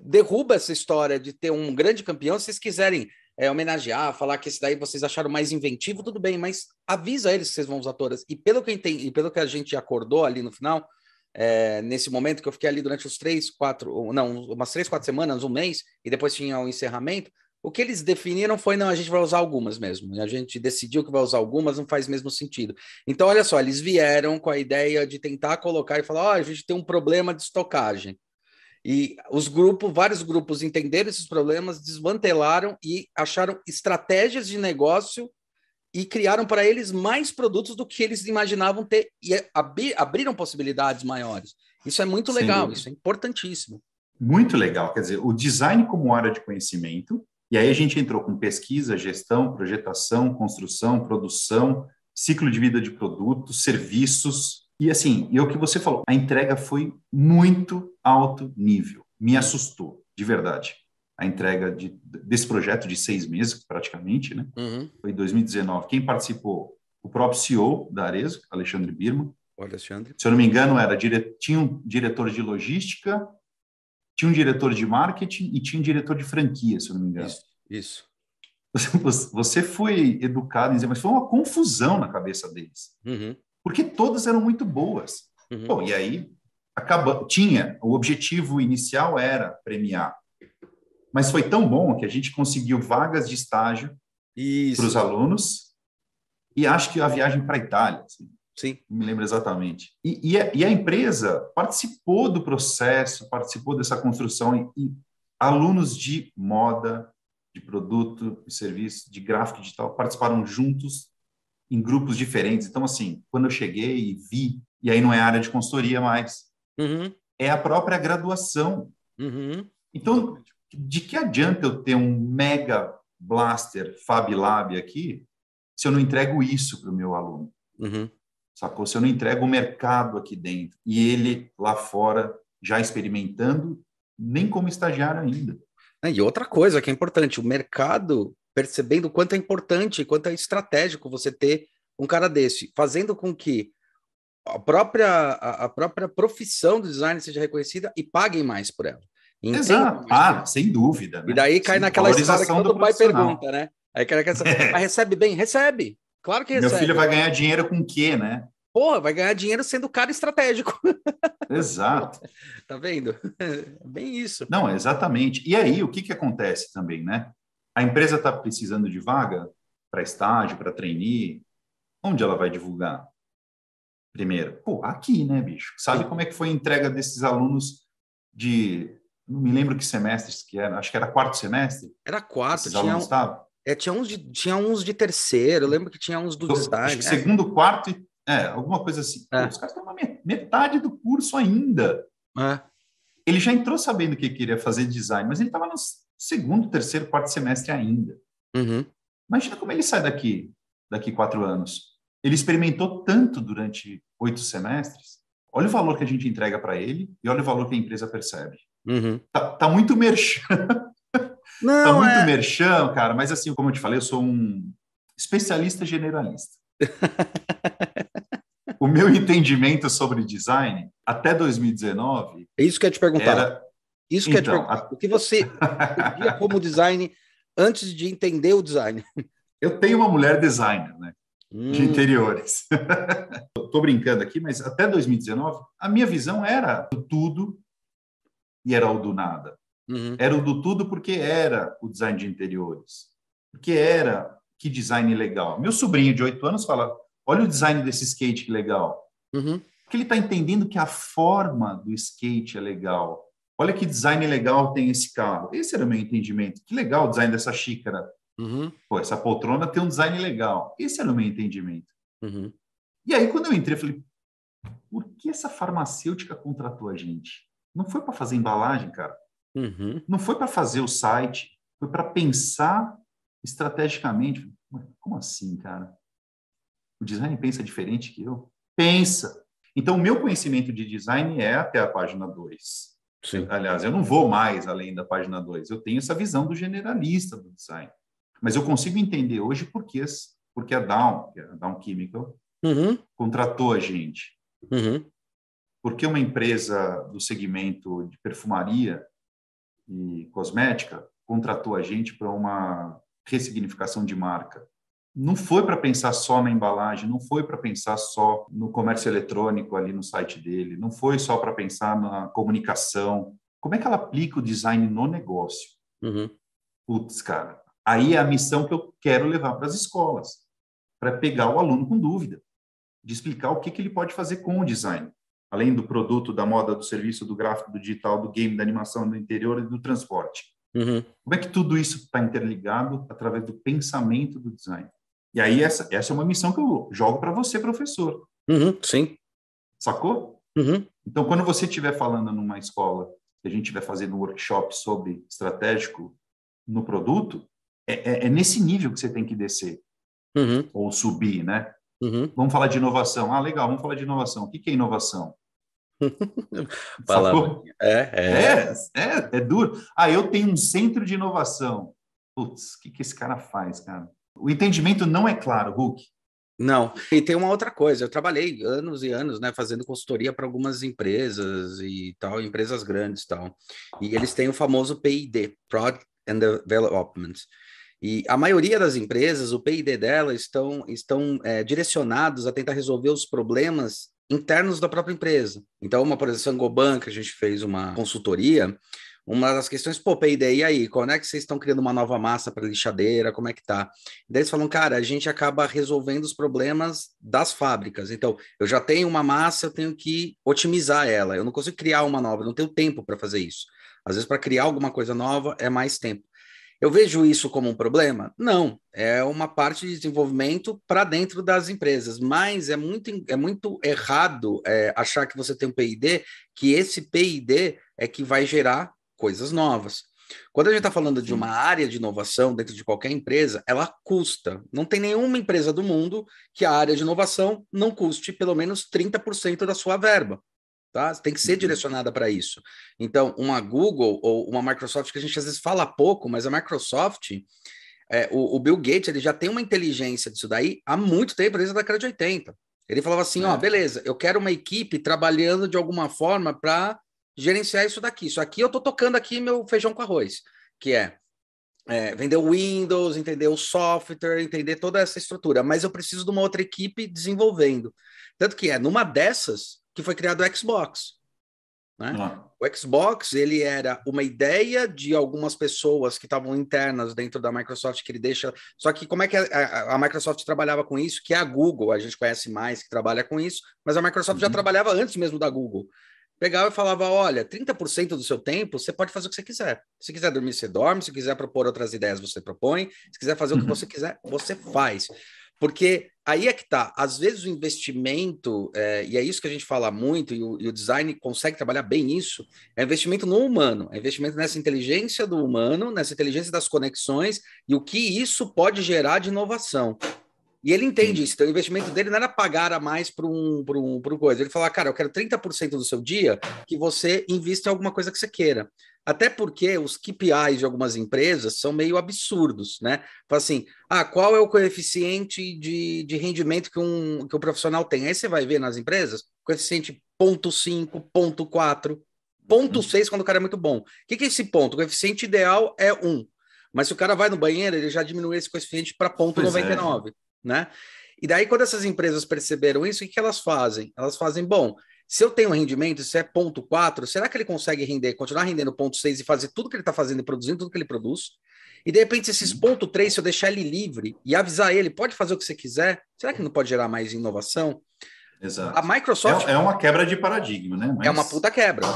derruba essa história de ter um grande campeão, se vocês quiserem é, homenagear, falar que esse daí vocês acharam mais inventivo, tudo bem, mas avisa eles que vocês vão usar todas. E pelo que, entendi, e pelo que a gente acordou ali no final, é, nesse momento que eu fiquei ali durante os três, quatro, não, umas três, quatro semanas, um mês, e depois tinha o encerramento, o que eles definiram foi: não, a gente vai usar algumas mesmo. A gente decidiu que vai usar algumas, não faz mesmo sentido. Então, olha só, eles vieram com a ideia de tentar colocar e falar: ó, oh, a gente tem um problema de estocagem. E os grupos, vários grupos entenderam esses problemas, desmantelaram e acharam estratégias de negócio e criaram para eles mais produtos do que eles imaginavam ter e abriram possibilidades maiores. Isso é muito legal, isso é importantíssimo. Muito legal, quer dizer, o design como área de conhecimento e aí a gente entrou com pesquisa, gestão, projetação, construção, produção, ciclo de vida de produtos, serviços. E assim, e é o que você falou, a entrega foi muito alto nível. Me assustou, de verdade. A entrega de, desse projeto de seis meses, praticamente, né? Uhum. Foi em 2019. Quem participou? O próprio CEO da Arezo, Alexandre Birman. O Alexandre. Se eu não me engano, era dire... tinha um diretor de logística, tinha um diretor de marketing e tinha um diretor de franquia, se eu não me engano. Isso. isso. Você foi educado em dizer, mas foi uma confusão na cabeça deles. Uhum. Porque todas eram muito boas. Uhum. Bom, e aí acaba, tinha, o objetivo inicial era premiar. Mas foi tão bom que a gente conseguiu vagas de estágio para os alunos e acho que a viagem para a Itália. Assim, Sim. Me lembro exatamente. E, e, a, e, a, empresa participou do processo, participou dessa construção, e, e, alunos de moda, de produto, de serviço, de gráfico digital participaram juntos em grupos diferentes. Então, assim, quando eu cheguei e vi, e aí não é área de consultoria mais, uhum. é a própria graduação. Uhum. Então, de que adianta eu ter um mega blaster Fab Lab aqui se eu não entrego isso para o meu aluno? Uhum sacou? Se eu não entrego o mercado aqui dentro e ele lá fora já experimentando, nem como estagiário ainda. É, e outra coisa que é importante, o mercado percebendo o quanto é importante, quanto é estratégico você ter um cara desse, fazendo com que a própria, a, a própria profissão do design seja reconhecida e paguem mais por ela. Exato. Ah, sem dúvida. Né? E daí cai Sim, naquela história que todo pai pergunta, né? Aí cara quer saber, mas recebe bem? Recebe. Claro que recebe. Meu filho vai ganhar dinheiro com o quê, né? Porra, vai ganhar dinheiro sendo cara estratégico. Exato. tá vendo? Bem isso. Não, exatamente. E aí, o que, que acontece também, né? A empresa está precisando de vaga para estágio, para trainee. Onde ela vai divulgar? Primeiro, pô, aqui, né, bicho? Sabe como é que foi a entrega desses alunos de. Não me lembro que semestres que era, acho que era quarto semestre. Era quarto, tinha, um, é, tinha, uns de, tinha uns de terceiro, eu lembro que tinha uns do, do design. É. Segundo, quarto e é, alguma coisa assim. É. Pô, os caras estão na metade do curso ainda. É. Ele já entrou sabendo que queria fazer design, mas ele estava no segundo, terceiro, quarto semestre ainda. Uhum. Imagina como ele sai daqui, daqui quatro anos. Ele experimentou tanto durante oito semestres. Olha o valor que a gente entrega para ele e olha o valor que a empresa percebe. Uhum. Tá, tá, muito merchan. Não, tá muito é... merchan, cara. Mas assim, como eu te falei, eu sou um especialista generalista. o meu entendimento sobre design até 2019. É isso que eu ia te perguntar. Era... Isso que então, eu te perguntar. A... O que você via como design antes de entender o design? Eu tenho uma mulher designer, né? Hum. De interiores. Estou brincando aqui, mas até 2019, a minha visão era do tudo e era o do nada. Uhum. Era o do tudo porque era o design de interiores. Porque era que design legal. Meu sobrinho de oito anos fala: olha o design desse skate que legal. Uhum. Porque ele está entendendo que a forma do skate é legal. Olha que design legal tem esse carro. Esse era o meu entendimento. Que legal o design dessa xícara. Uhum. Pô, essa poltrona tem um design legal. Esse era o meu entendimento. Uhum. E aí, quando eu entrei, eu falei: por que essa farmacêutica contratou a gente? Não foi para fazer embalagem, cara. Uhum. Não foi para fazer o site. Foi para pensar estrategicamente. Como assim, cara? O design pensa diferente que eu? Pensa. Então, o meu conhecimento de design é até a página 2. Aliás, eu não vou mais além da página 2. Eu tenho essa visão do generalista do design. Mas eu consigo entender hoje por que, porque a Down, a Down Chemical, uhum. contratou a gente. Uhum. Porque uma empresa do segmento de perfumaria e cosmética contratou a gente para uma ressignificação de marca. Não foi para pensar só na embalagem, não foi para pensar só no comércio eletrônico ali no site dele, não foi só para pensar na comunicação. Como é que ela aplica o design no negócio? Uhum. Putz, cara, aí é a missão que eu quero levar para as escolas, para pegar o aluno com dúvida, de explicar o que, que ele pode fazer com o design, além do produto, da moda, do serviço, do gráfico, do digital, do game, da animação, do interior e do transporte. Uhum. Como é que tudo isso está interligado através do pensamento do design? E aí essa, essa é uma missão que eu jogo para você, professor. Uhum, sim. Sacou? Uhum. Então, quando você estiver falando numa escola, que a gente estiver fazendo um workshop sobre estratégico no produto, é, é, é, nesse nível que você tem que descer. Uhum. Ou subir, né? Uhum. Vamos falar de inovação. Ah, legal, vamos falar de inovação. O que, que é inovação? é, é. É, é, é duro. Ah, eu tenho um centro de inovação. Putz, o que, que esse cara faz, cara? O entendimento não é claro, Hulk. Não. E tem uma outra coisa. Eu trabalhei anos e anos, né, fazendo consultoria para algumas empresas e tal, empresas grandes e tal. E eles têm o famoso PID, Product and Development. E a maioria das empresas, o PID delas estão, estão é, direcionados a tentar resolver os problemas internos da própria empresa. Então, uma, por exemplo, Sangoban, que a gente fez uma consultoria, uma das questões, pô, PID, e aí, quando é que vocês estão criando uma nova massa para lixadeira, como é que tá? daí eles falam, cara, a gente acaba resolvendo os problemas das fábricas. Então, eu já tenho uma massa, eu tenho que otimizar ela. Eu não consigo criar uma nova, não tenho tempo para fazer isso. Às vezes, para criar alguma coisa nova, é mais tempo. Eu vejo isso como um problema? Não, é uma parte de desenvolvimento para dentro das empresas, mas é muito, é muito errado é, achar que você tem um PID, que esse PID é que vai gerar coisas novas. Quando a gente está falando de uma área de inovação dentro de qualquer empresa, ela custa. Não tem nenhuma empresa do mundo que a área de inovação não custe pelo menos 30% da sua verba. Tá? Tem que ser uhum. direcionada para isso. Então, uma Google ou uma Microsoft, que a gente às vezes fala pouco, mas a Microsoft, é, o, o, Bill Gates, ele já tem uma inteligência disso daí há muito tempo, desde a década de 80. Ele falava assim: é. ó, beleza, eu quero uma equipe trabalhando de alguma forma para gerenciar isso daqui. Isso aqui eu estou tocando aqui meu feijão com arroz, que é é, vender o Windows, entender o software, entender toda essa estrutura, mas eu preciso de uma outra equipe desenvolvendo. Tanto que é numa dessas que foi criado o Xbox. Né? Ah. O Xbox ele era uma ideia de algumas pessoas que estavam internas dentro da Microsoft que ele deixa. Só que como é que a, a, Microsoft trabalhava com isso? Que é a Google, a gente conhece mais que trabalha com isso, mas a Microsoft uhum. já trabalhava antes mesmo da Google. Pegava e falava: olha, 30% do seu tempo você pode fazer o que você quiser. Se quiser dormir, você dorme. Se quiser propor outras ideias, você propõe. Se quiser fazer uhum. o que uhum. você quiser, você faz. Porque aí é que tá. Às vezes o investimento, é, e é isso que a gente fala muito, e o, e o, design consegue trabalhar bem isso, é investimento no humano, é investimento nessa inteligência do humano, nessa inteligência das conexões e o que isso pode gerar de inovação. E ele entende isso. Então, o investimento dele não era pagar a mais para um, um, um coisa. Ele fala, cara, eu quero 30% do seu dia que você invista em alguma coisa que você queira. Até porque os KPIs de algumas empresas são meio absurdos, né? Fala assim, ah, qual é o coeficiente de, de rendimento que um, que um profissional tem? Aí você vai ver nas empresas, coeficiente 0.5, 0.4, 0.6 quando o cara é muito bom. O que, que é esse ponto? O coeficiente ideal é 1. Mas se o cara vai no banheiro, ele já diminui esse coeficiente para 0.99. É né? E daí, quando essas empresas perceberam isso, o que elas fazem? Elas fazem, bom, se eu tenho um rendimento, se é ponto 4, será que ele consegue render, continuar rendendo ponto 6 e fazer tudo que ele está fazendo e produzindo tudo que ele produz? E de repente, esses ponto 3, se eu deixar ele livre e avisar ele, pode fazer o que você quiser, será que não pode gerar mais inovação? Exato. A Microsoft. É, é uma quebra de paradigma, né? Mas... É uma puta quebra.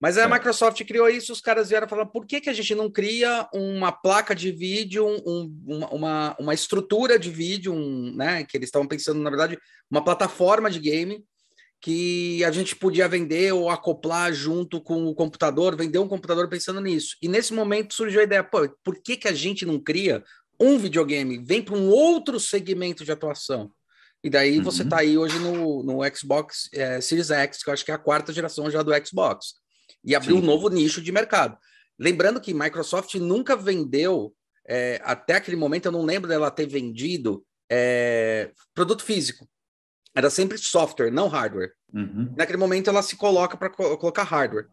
Mas a é. Microsoft criou isso, os caras vieram falar, por que, que a gente não cria uma placa de vídeo, um, uma, uma estrutura de vídeo, um, né? Que eles estavam pensando, na verdade, uma plataforma de game que a gente podia vender ou acoplar junto com o computador, vender um computador pensando nisso. E nesse momento surgiu a ideia, pô, por que, que a gente não cria um videogame, vem para um outro segmento de atuação? E daí uhum. você está aí hoje no, no Xbox é, Series X, que eu acho que é a quarta geração já do Xbox e abriu Sim. um novo nicho de mercado. Lembrando que Microsoft nunca vendeu, é, até aquele momento eu não lembro dela ter vendido é, produto físico. Era sempre software, não hardware. Uhum. Naquele momento ela se coloca para co colocar hardware.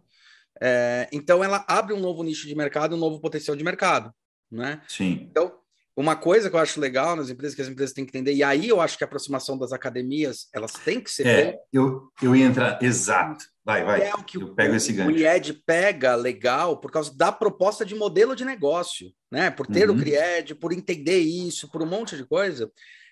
É, então ela abre um novo nicho de mercado, um novo potencial de mercado, né? Sim. Então uma coisa que eu acho legal nas empresas que as empresas têm que entender e aí eu acho que a aproximação das academias elas têm que ser. É, eu eu ia entrar exato. Vai, vai. É o que eu pego esse gancho. O IED pega legal por causa da proposta de modelo de negócio, né? Por ter uhum. o CRIED, por entender isso, por um monte de coisa.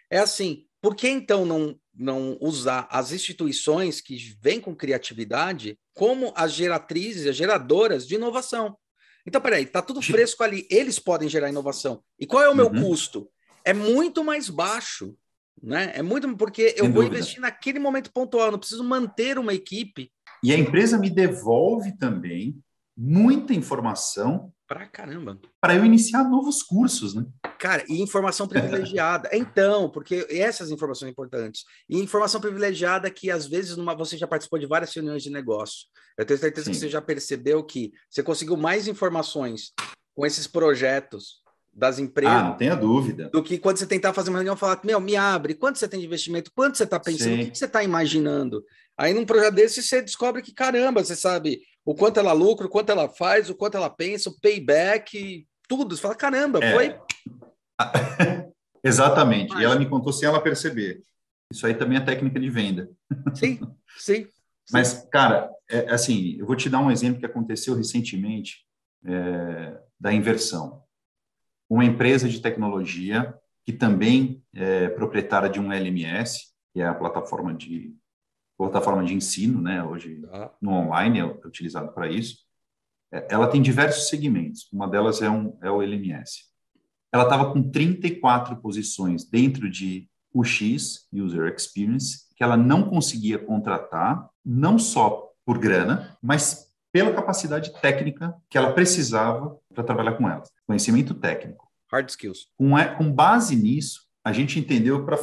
É assim, por que então não, não usar as instituições que vêm com criatividade como as geratrizes, as geradoras de inovação? Então, peraí, tá tudo fresco ali, eles podem gerar inovação. E qual é o meu uhum. custo? É muito mais baixo, né? É muito porque Sem eu vou dúvida. investir naquele momento pontual, não preciso manter uma equipe e a empresa me devolve também muita informação. Pra caramba. Para eu iniciar novos cursos, né? Cara, e informação privilegiada. então, porque essas informações são importantes. E informação privilegiada que, às vezes, numa, você já participou de várias reuniões de negócio. Eu tenho certeza Sim. que você já percebeu que você conseguiu mais informações com esses projetos das empresas. Ah, não tenha dúvida. Do que quando você tentar fazer uma reunião e falar, meu, me abre, quanto você tem de investimento, quanto você está pensando, Sim. o que você está imaginando. Aí num projeto desse você descobre que, caramba, você sabe o quanto ela lucra, o quanto ela faz, o quanto ela pensa, o payback, tudo. Você fala, caramba, é. foi. Exatamente. E ela me contou sem ela perceber. Isso aí também é técnica de venda. Sim, sim. Mas, cara, é, assim, eu vou te dar um exemplo que aconteceu recentemente é, da inversão uma empresa de tecnologia que também é proprietária de um LMS, que é a plataforma de plataforma de ensino, né, hoje ah. no online é utilizado para isso. É, ela tem diversos segmentos. Uma delas é, um, é o LMS. Ela estava com 34 posições dentro de UX, User Experience, que ela não conseguia contratar, não só por grana, mas pela capacidade técnica que ela precisava para trabalhar com elas. Conhecimento técnico. Hard skills. Com, é, com base nisso, a gente entendeu para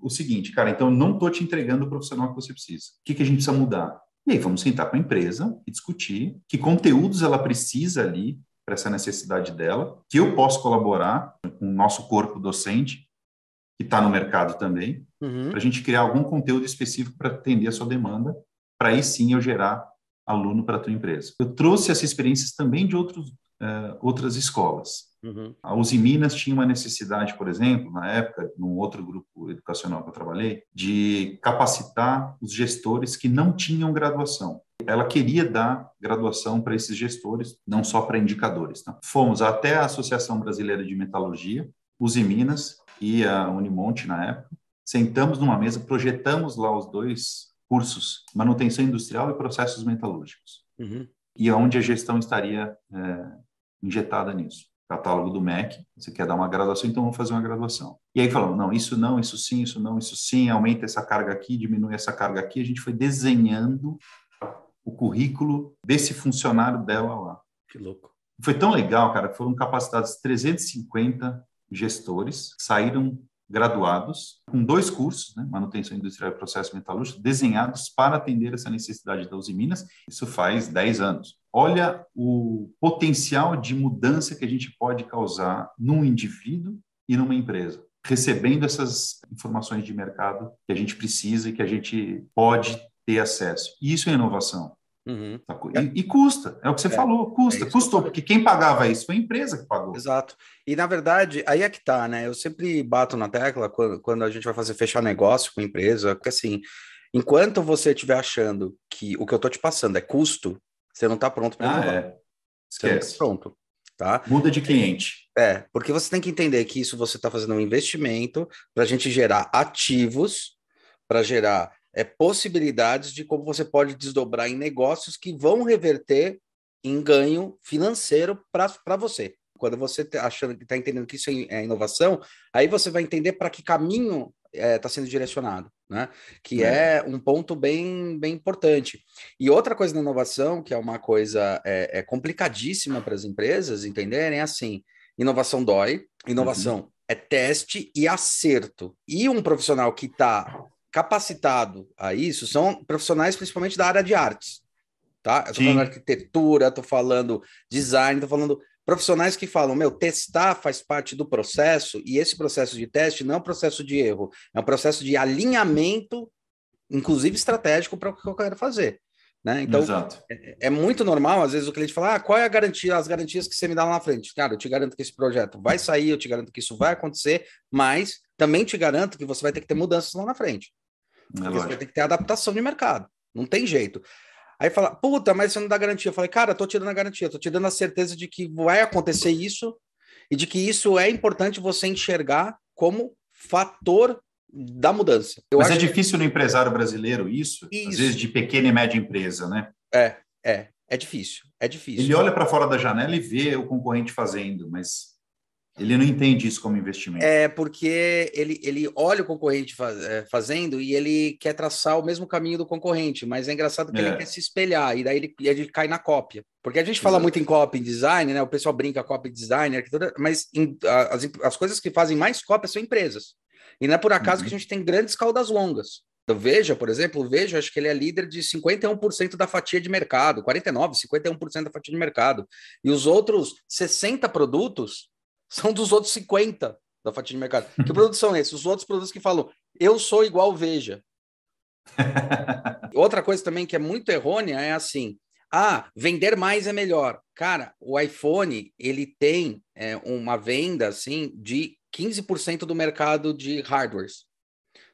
o seguinte, cara, então não estou te entregando o profissional que você precisa. O que, que a gente precisa mudar? E aí vamos sentar com a empresa e discutir que conteúdos ela precisa ali para essa necessidade dela, que eu posso colaborar com o nosso corpo docente, que está no mercado também, uhum. para a gente criar algum conteúdo específico para atender a sua demanda, para aí sim eu gerar aluno para a tua empresa. Eu trouxe essas experiências também de outros uh, outras escolas. Uhum. A Uzi Minas tinha uma necessidade, por exemplo, na época, num outro grupo educacional que eu trabalhei, de capacitar os gestores que não tinham graduação. Ela queria dar graduação para esses gestores, não só para indicadores. Tá? Fomos até a Associação Brasileira de Metalurgia, Uzi Minas e a Unimonte na época, sentamos numa mesa, projetamos lá os dois cursos, manutenção industrial e processos metalúrgicos, uhum. e onde a gestão estaria é, injetada nisso catálogo do MEC, você quer dar uma graduação, então vamos fazer uma graduação. E aí falamos, não, isso não, isso sim, isso não, isso sim, aumenta essa carga aqui, diminui essa carga aqui. A gente foi desenhando o currículo desse funcionário dela lá. Que louco. Foi tão legal, cara, que foram capacitados 350 gestores, saíram graduados, com dois cursos, né, manutenção industrial e processo metalúrgico, desenhados para atender essa necessidade da Uzi Minas. Isso faz 10 anos. Olha o potencial de mudança que a gente pode causar num indivíduo e numa empresa, recebendo essas informações de mercado que a gente precisa e que a gente pode ter acesso. E isso é inovação. Uhum. E, e, custa, é o que você é, falou, custa, é custou, que porque quem pagava isso foi a empresa que pagou. Exato. E na verdade, aí é que tá, né? Eu sempre bato na tecla quando, quando a gente vai fazer fechar negócio com empresa, porque assim, enquanto você estiver achando que o que eu tô te passando é custo, você não está pronto para ah, é. Esquece. Tá pronto. Tá? Muda de cliente. É, porque você tem que entender que isso você está fazendo um investimento para a gente gerar ativos, para gerar é, possibilidades de como você pode desdobrar em negócios que vão reverter em ganho financeiro para você. Quando você está achando que está entendendo que isso é, é inovação, aí você vai entender para que caminho está é, tá sendo direcionado, né? Que é. é. um ponto bem, bem importante. E outra coisa da inovação, que é uma coisa é, é complicadíssima para as empresas entenderem, é assim: inovação dói, inovação uhum. é teste e acerto. E um profissional que está capacitado a isso são profissionais principalmente da área de artes. Tá? Eu tô falando arquitetura, estou falando design, estou falando profissionais que falam, meu, testar faz parte do processo, e esse processo de teste não é um processo de erro, é um processo de alinhamento, inclusive estratégico, para o que eu quero fazer. Né? Então, é, é, muito normal, às vezes, o cliente fala: ah, qual é a garantia, as garantias que você me dá lá na frente? Cara, eu te garanto que esse projeto vai sair, eu te garanto que isso vai acontecer, mas também te garanto que você vai ter que ter mudanças lá na frente. É você vai ter que ter adaptação de mercado. Não tem jeito. Aí fala, puta, mas você não dá garantia. Eu falei, cara, tô te dando a garantia, tô te dando a certeza de que vai acontecer isso e de que isso é importante você enxergar como fator da mudança. Eu mas é difícil que... no empresário brasileiro isso, isso, às vezes de pequena e média empresa, né? É, é, é difícil, é difícil. Ele olha para fora da janela e vê o concorrente fazendo, mas ele não entende isso como investimento. É porque ele, ele olha o concorrente faz, é, fazendo e ele quer traçar o mesmo caminho do concorrente, mas é engraçado que é. ele quer se espelhar e daí ele, ele cai na cópia. Porque a gente fala Exato. muito em copy design, né? O pessoal brinca copy design, arquitetura, mas em, as, as coisas que fazem mais cópia são empresas. E não é por acaso uhum. que a gente tem grandes caudas longas. Então, Veja, por exemplo, Veja, acho que ele é líder de 51% da fatia de mercado, 49%, 51% da fatia de mercado. E os outros 60 produtos são dos outros 50 da fatia de mercado. Que produtos são esses? Os outros produtos que falam, eu sou igual Veja. Outra coisa também que é muito errônea é assim, ah, vender mais é melhor. Cara, o iPhone, ele tem é, uma venda, assim, de 15% do mercado de hardwares.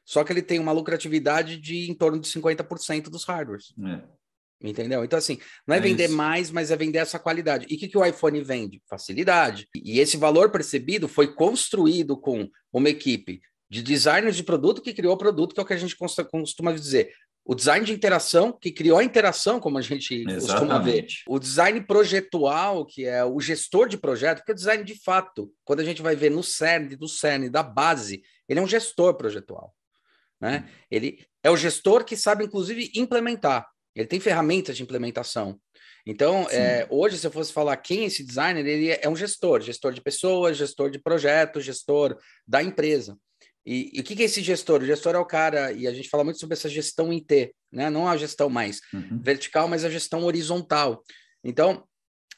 Só que ele tem uma lucratividade de em torno de 50% dos hardwares. É. Entendeu? Então, assim, não é, é vender isso. mais, mas é vender essa qualidade. E o que, que o iPhone vende? Facilidade. E esse valor percebido foi construído com uma equipe de designers de produto que criou o produto, que é o que a gente costuma dizer. O design de interação, que criou a interação, como a gente Exatamente. costuma ver. O design projetual, que é o gestor de projeto, porque o design de fato, quando a gente vai ver no cerne, do cerne, da base, ele é um gestor projetual. Né? Hum. Ele é o gestor que sabe, inclusive, implementar. Ele tem ferramentas de implementação. Então, é, hoje, se eu fosse falar quem é esse designer, ele é um gestor, gestor de pessoas, gestor de projetos, gestor da empresa. E, e o que, que, é esse gestor? O gestor é o cara, e a gente fala muito sobre essa gestão em T, né? não a gestão mais uhum. vertical, mas a gestão horizontal. Então,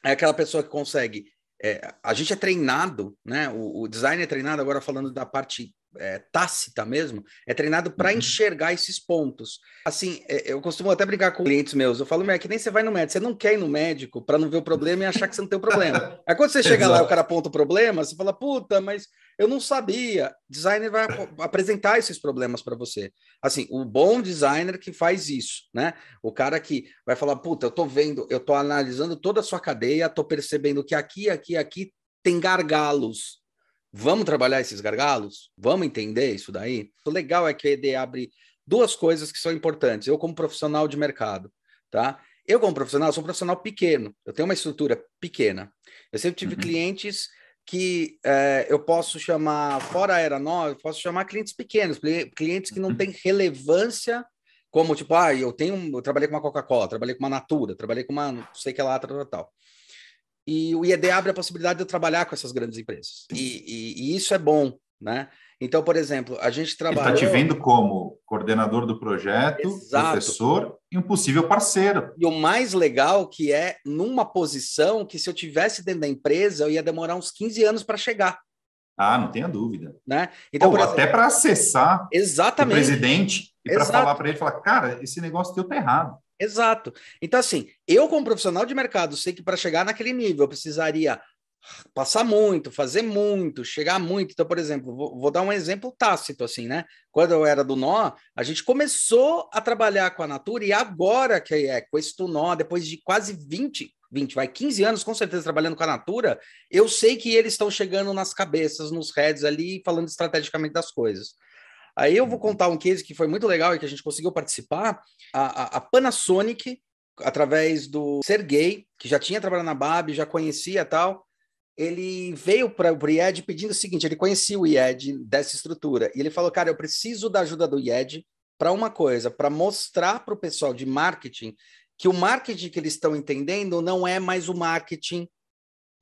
é aquela pessoa que consegue. É, a gente é treinado, né? O, o design é treinado, agora falando da parte é, tácita mesmo, é treinado para uhum. enxergar esses pontos. Assim, é, eu costumo até brincar com clientes meus. Eu falo, é que nem você vai no médico, você não quer ir no médico para não ver o problema e achar que você não tem o problema. Aí quando você chega lá e o cara aponta o problema, você fala, puta, mas eu não sabia. Designer vai apresentar esses problemas para você. Assim, o bom designer que faz isso, né? O cara que vai falar, puta, eu tô vendo, eu tô analisando toda a sua cadeia, tô percebendo que aqui, aqui, aqui tem gargalos Vamos trabalhar esses gargalos? Vamos entender isso daí? O legal é que a ED abre duas coisas que são importantes. Eu, como profissional de mercado, tá? Eu, como profissional, sou um profissional pequeno. Eu tenho uma estrutura pequena. Eu sempre tive uhum. clientes que é, eu posso chamar, fora a Era Nova, posso chamar clientes pequenos, clientes que não uhum. têm relevância, como tipo, ah, eu tenho, eu trabalhei com uma Coca-Cola, trabalhei com uma Natura, trabalhei com uma, não sei que lá, tal, tal, tal. E o IED abre a possibilidade de eu trabalhar com essas grandes empresas. E, e, e isso é bom, né? Então, por exemplo, a gente trabalha. Está te vendo como coordenador do projeto, Exato. professor e um possível parceiro. E o mais legal que é numa posição que se eu tivesse dentro da empresa, eu ia demorar uns 15 anos para chegar. Ah, não tenha dúvida. Né? Então, Pô, exemplo, até para acessar exatamente. o presidente e para falar para ele, falar, cara, esse negócio teu tá errado. Exato. Então, assim, eu, como profissional de mercado, sei que para chegar naquele nível eu precisaria passar muito, fazer muito, chegar muito. Então, por exemplo, vou, vou, dar um exemplo tácito, assim, né? Quando eu era do Nó, a gente começou a trabalhar com a Natura e agora que é com esse Nó, depois de quase 20, 20, vai 15 anos com certeza trabalhando com a Natura, eu sei que eles estão chegando nas cabeças, nos heads ali, falando estrategicamente das coisas. Aí eu vou contar um case que foi muito legal e que a gente conseguiu participar. A, a, a Panasonic, através do Sergei, que já tinha trabalhado na BAB, já conhecia tal, ele veio para o IED pedindo o seguinte: ele conhecia o IED dessa estrutura, e ele falou, cara, eu preciso da ajuda do IED para uma coisa, para mostrar para o pessoal de marketing que o marketing que eles estão entendendo não é mais o marketing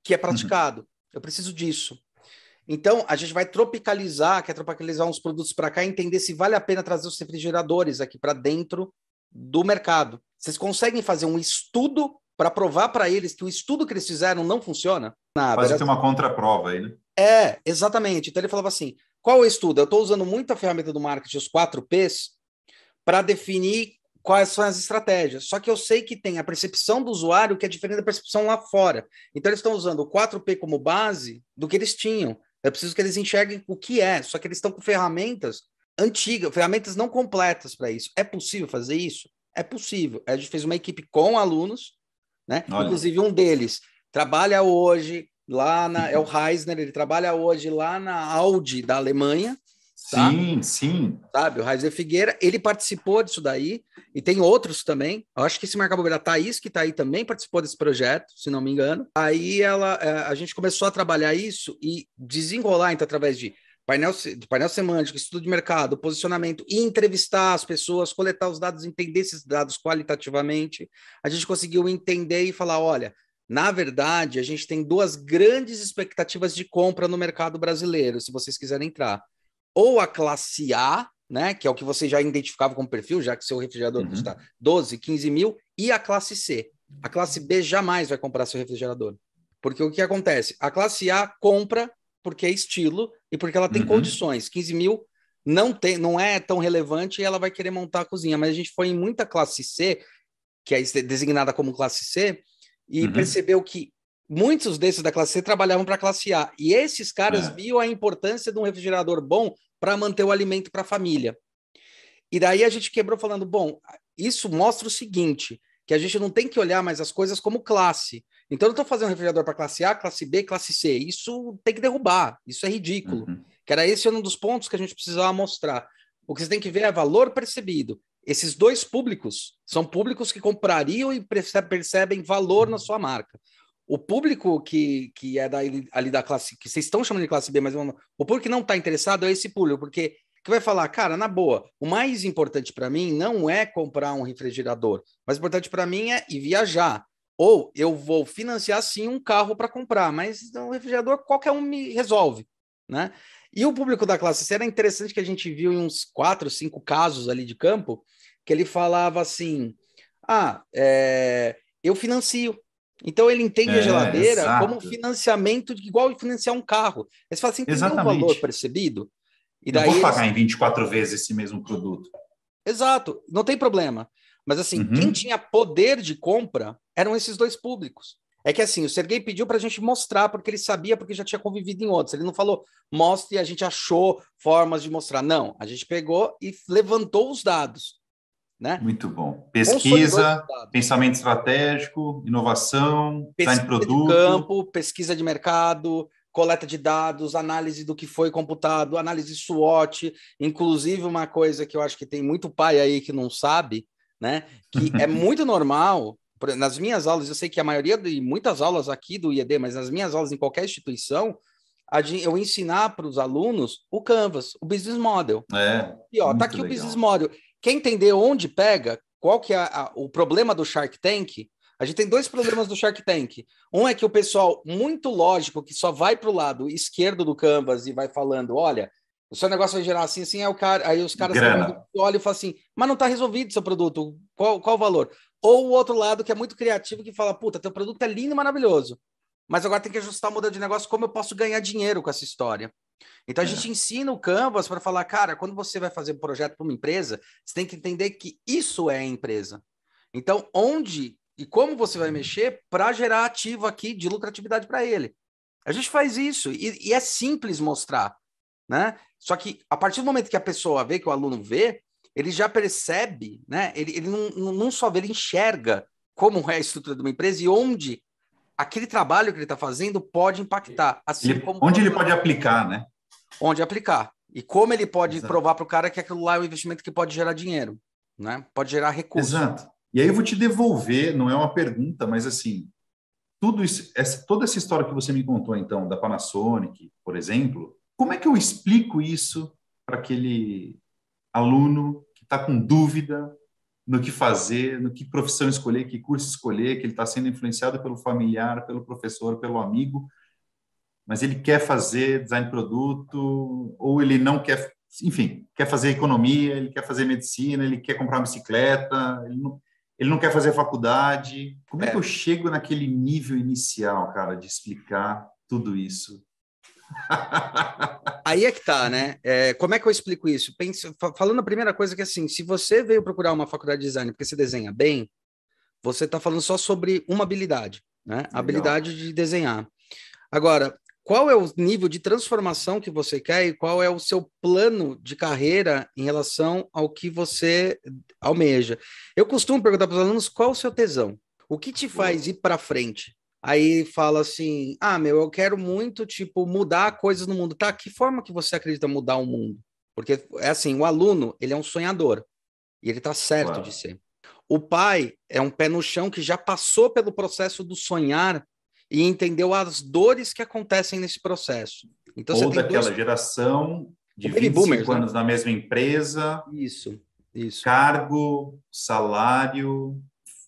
que é uhum. praticado. Uhum. Eu preciso disso. Então, a gente vai tropicalizar, quer tropicalizar uns produtos para cá, entender se vale a pena trazer os refrigeradores aqui para dentro do mercado. Vocês conseguem fazer um estudo para provar para eles que o estudo que eles fizeram não funciona? Nada. Fazer ter uma contraprova aí, né? É, exatamente. Então ele falava assim: qual é o estudo? Eu estou usando muito a ferramenta do marketing, os 4 Ps, para definir quais são as estratégias. Só que eu sei que tem a percepção do usuário que é diferente da percepção lá fora. Então eles estão usando o 4P como base do que eles tinham. Eu preciso que eles enxerguem o que é, só que eles estão com ferramentas antigas, ferramentas não completas para isso. É possível fazer isso? É possível. A gente fez uma equipe com alunos, né? Olha. Inclusive um deles trabalha hoje lá na é o Reisner, ele trabalha hoje lá na Audi da Alemanha, Tá? Sim, sim. Sabe, o Raizer Figueira, ele participou disso daí, e tem outros também. Eu acho que esse marca bobeira, a Thaís, que está aí, também participou desse projeto, se não me engano. Aí ela, é, a gente começou a trabalhar isso e desenrolar, então, através de painel, de painel semântico, estudo de mercado, posicionamento, e entrevistar as pessoas, coletar os dados, entender esses dados qualitativamente. A gente conseguiu entender e falar: olha, na verdade, a gente tem duas grandes expectativas de compra no mercado brasileiro, se vocês quiserem entrar ou a classe A, né, que é o que você já identificava como perfil, já que seu refrigerador uhum. custa 12, 15 mil, e a classe C. A classe B jamais vai comprar seu refrigerador. Porque o que acontece? A classe A compra porque é estilo e porque ela tem uhum. condições. 15 mil não, tem, não é tão relevante e ela vai querer montar a cozinha. Mas a gente foi em muita classe C, que é designada como classe C, e uhum. percebeu que muitos desses da classe C trabalhavam para a classe A. E esses caras é. viam a importância de um refrigerador bom para manter o alimento para a família. E daí a gente quebrou falando, bom, isso mostra o seguinte, que a gente não tem que olhar mais as coisas como classe. Então eu estou fazendo um refrigerador para classe A, classe B, classe C. Isso tem que derrubar, isso é ridículo. Uhum. Que era esse um dos pontos que a gente precisava mostrar. O que você tem que ver é valor percebido. Esses dois públicos são públicos que comprariam e percebem valor na sua marca o público que, que é da, ali da classe, que vocês estão chamando de classe B, mas o público que não está interessado é esse público, porque que vai falar, cara, na boa, o mais importante para mim não é comprar um refrigerador, o mais importante para mim é ir viajar. Ou eu vou financiar sim um carro para comprar, mas um refrigerador qualquer um me resolve, né? E o público da classe C era interessante que a gente viu em uns quatro, cinco casos ali de campo, que ele falava assim: ah, é, eu financio, então ele entende é, a geladeira exato. como financiamento igual financiar um carro. Aí você fala assim, tem um valor percebido? E daí não vou pagar eles... em 24 vezes esse mesmo produto. Exato, não tem problema. Mas assim, uhum. quem tinha poder de compra eram esses dois públicos. É que assim, o Sergei pediu para a gente mostrar, porque ele sabia, porque já tinha convivido em outros. Ele não falou, mostre e a gente achou formas de mostrar. Não, a gente pegou e levantou os dados. Né? Muito bom. Pesquisa, pensamento estratégico, inovação, pesquisa design produto. De campo, pesquisa de mercado, coleta de dados, análise do que foi computado, análise SWOT, inclusive uma coisa que eu acho que tem muito pai aí que não sabe, né? Que é muito normal nas minhas aulas, eu sei que a maioria de muitas aulas aqui do IED, mas nas minhas aulas em qualquer instituição, eu ensinar para os alunos o Canvas, o Business Model. É, e ó, tá aqui legal. o Business Model. Quer entender onde pega, qual que é a, o problema do Shark Tank? A gente tem dois problemas do Shark Tank. Um é que o pessoal muito lógico que só vai para o lado esquerdo do Canvas e vai falando, olha, o seu negócio vai gerar assim, assim, é o cara, aí os caras olham e falam assim, mas não está resolvido seu produto, qual, qual o valor? Ou o outro lado que é muito criativo que fala, puta, teu produto é lindo e maravilhoso, mas agora tem que ajustar o modelo de negócio, como eu posso ganhar dinheiro com essa história? Então a é. gente ensina o Canvas para falar, cara, quando você vai fazer um projeto para uma empresa, você tem que entender que isso é a empresa. Então, onde e como você vai mexer para gerar ativo aqui de lucratividade para ele. A gente faz isso e, e, é simples mostrar, né? Só que a partir do momento que a pessoa vê, que o aluno vê, ele já percebe, né? Ele, ele não, não só vê, ele enxerga como é a estrutura de uma empresa e onde aquele trabalho que ele está fazendo pode impactar. Assim ele, onde ele pode aplicar, né? Onde aplicar. E como ele pode Exato. provar para o cara que aquilo lá é um investimento que pode gerar dinheiro, né? Pode gerar recursos. Exato. E aí eu vou te devolver, não é uma pergunta, mas assim, tudo isso, essa, toda essa história que você me contou, então, da Panasonic, por exemplo, como é que eu explico isso para aquele aluno que está com dúvida no que fazer, no que profissão escolher, que curso escolher, que ele está sendo influenciado pelo familiar, pelo professor, pelo amigo, mas ele quer fazer design de produto, ou ele não quer, enfim, quer fazer economia, ele quer fazer medicina, ele quer comprar uma bicicleta, ele não, ele não quer fazer faculdade. Como é, é que eu chego naquele nível inicial, cara, de explicar tudo isso? Aí é que tá, né? É, como é que eu explico isso? Falando a primeira coisa que assim, se você veio procurar uma faculdade de design porque você desenha bem, você está falando só sobre uma habilidade, né? A habilidade de desenhar. Agora, qual é o nível de transformação que você quer e qual é o seu plano de carreira em relação ao que você almeja. Eu costumo perguntar para os alunos qual é o seu tesão, o que te faz ir para frente. Aí fala assim: ah, meu, eu quero muito, tipo, mudar coisas no mundo. Tá, que forma que você acredita mudar o mundo? Porque é assim, o aluno, ele é um sonhador. E ele tá certo claro. de ser. O pai é um pé no chão que já passou pelo processo do sonhar e entendeu as dores que acontecem nesse processo. Então, Ou daquela dois... geração de o 25 boomers, né? anos né? na mesma empresa. Isso, isso. Cargo, salário,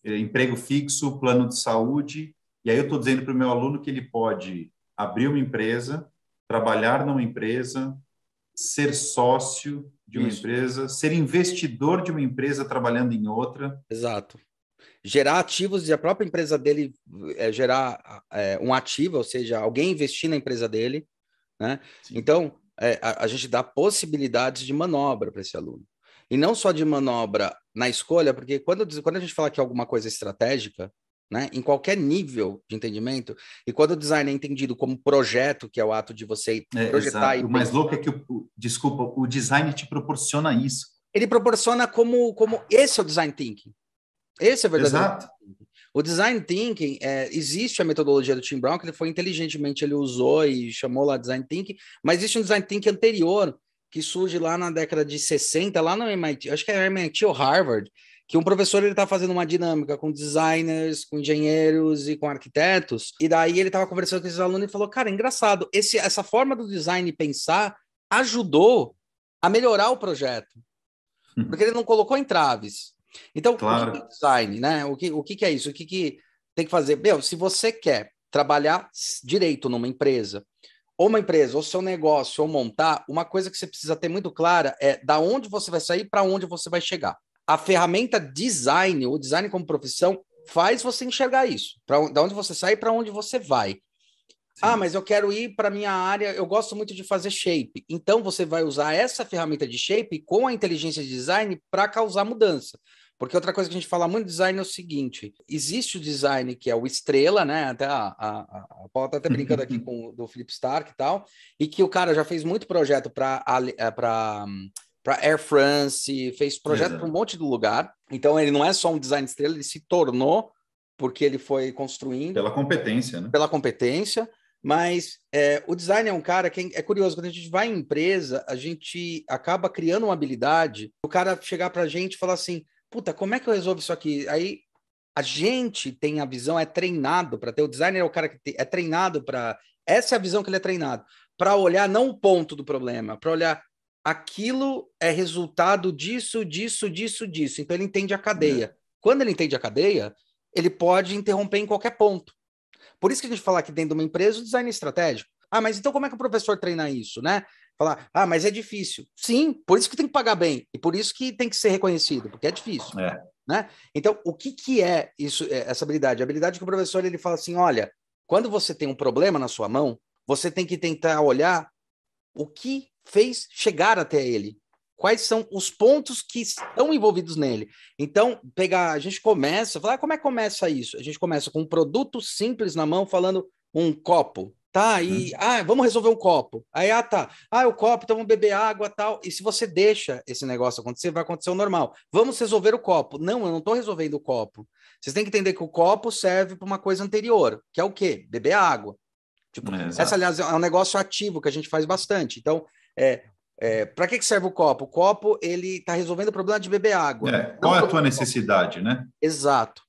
eh, emprego fixo, plano de saúde. E aí eu estou dizendo para o meu aluno que ele pode abrir uma empresa, trabalhar numa empresa, ser sócio de uma Isso. empresa, ser investidor de uma empresa trabalhando em outra. Exato gerar ativos e a própria empresa dele é, gerar é, um ativo, ou seja, alguém investir na empresa dele, né? Sim. Então, é, a, a, gente dá possibilidades de manobra para esse aluno. E não só de manobra na escolha, porque quando, quando a gente fala que é alguma coisa estratégica, né, em qualquer nível de entendimento, e quando o design é entendido como projeto, que é o ato de você é, projetar... E o mais louco é que, o, desculpa, o design te proporciona isso. Ele proporciona como, como esse é o design thinking. Esse é o verdadeiro. Exato. O design thinking, é, existe a metodologia do Tim Brown, que ele foi inteligentemente, ele usou e chamou lá design thinking, mas existe um design thinking anterior, que surge lá na década de 60, lá no MIT, acho que é MIT ou Harvard, que um professor ele está fazendo uma dinâmica com designers, com engenheiros e com arquitetos, e daí ele estava conversando com esses alunos e falou, cara, engraçado, esse, essa forma do design pensar ajudou a melhorar o projeto, uhum. porque ele não colocou entraves, então, claro. o que é design, né? O que, o que é isso? O que, que tem que fazer? Meu, se você quer trabalhar direito numa empresa, ou uma empresa, ou seu negócio, ou montar, uma coisa que você precisa ter muito clara é da onde você vai sair para onde você vai chegar. A ferramenta design, o design como profissão, faz você enxergar isso. Pra, da onde você sai para onde você vai. Ah, mas eu quero ir para minha área, eu gosto muito de fazer shape. Então você vai usar essa ferramenta de shape com a inteligência de design para causar mudança. Porque outra coisa que a gente fala muito de design é o seguinte: existe o design que é o estrela, né? Até a, a, a Paula tá até brincando aqui com o do Philip Stark e tal, e que o cara já fez muito projeto para para Air France, fez projeto para um monte de lugar. Então ele não é só um design estrela, ele se tornou porque ele foi construindo pela competência, né? Pela competência. Mas é, o design é um cara que é, é curioso, quando a gente vai em empresa, a gente acaba criando uma habilidade, o cara chegar para a gente e falar assim, puta, como é que eu resolvo isso aqui? Aí a gente tem a visão, é treinado para ter, o designer é o cara que é treinado para, essa é a visão que ele é treinado, para olhar não o ponto do problema, para olhar aquilo é resultado disso, disso, disso, disso. Então ele entende a cadeia. É. Quando ele entende a cadeia, ele pode interromper em qualquer ponto. Por isso que a gente fala que dentro de uma empresa o design é estratégico. Ah, mas então como é que o professor treina isso, né? Falar, ah, mas é difícil. Sim, por isso que tem que pagar bem e por isso que tem que ser reconhecido, porque é difícil. É. Né? Então, o que, que é isso, é, essa habilidade? A habilidade que o professor ele fala assim: olha, quando você tem um problema na sua mão, você tem que tentar olhar o que fez chegar até ele quais são os pontos que estão envolvidos nele. Então, pegar, a gente começa, falar, ah, como é que começa isso? A gente começa com um produto simples na mão, falando um copo. Tá, e hum. ah, vamos resolver um copo. Aí, ah, tá. Ah, o copo, então vamos beber água tal. E se você deixa esse negócio acontecer, vai acontecer o normal. Vamos resolver o copo. Não, eu não estou resolvendo o copo. Vocês têm que entender que o copo serve para uma coisa anterior, que é o quê? Beber água. Tipo, é, essa, aliás, é um negócio ativo que a gente faz bastante. Então, é, é, para que, que serve o copo? O copo ele está resolvendo o problema de beber água. É, qual é a tua necessidade, né? Exato.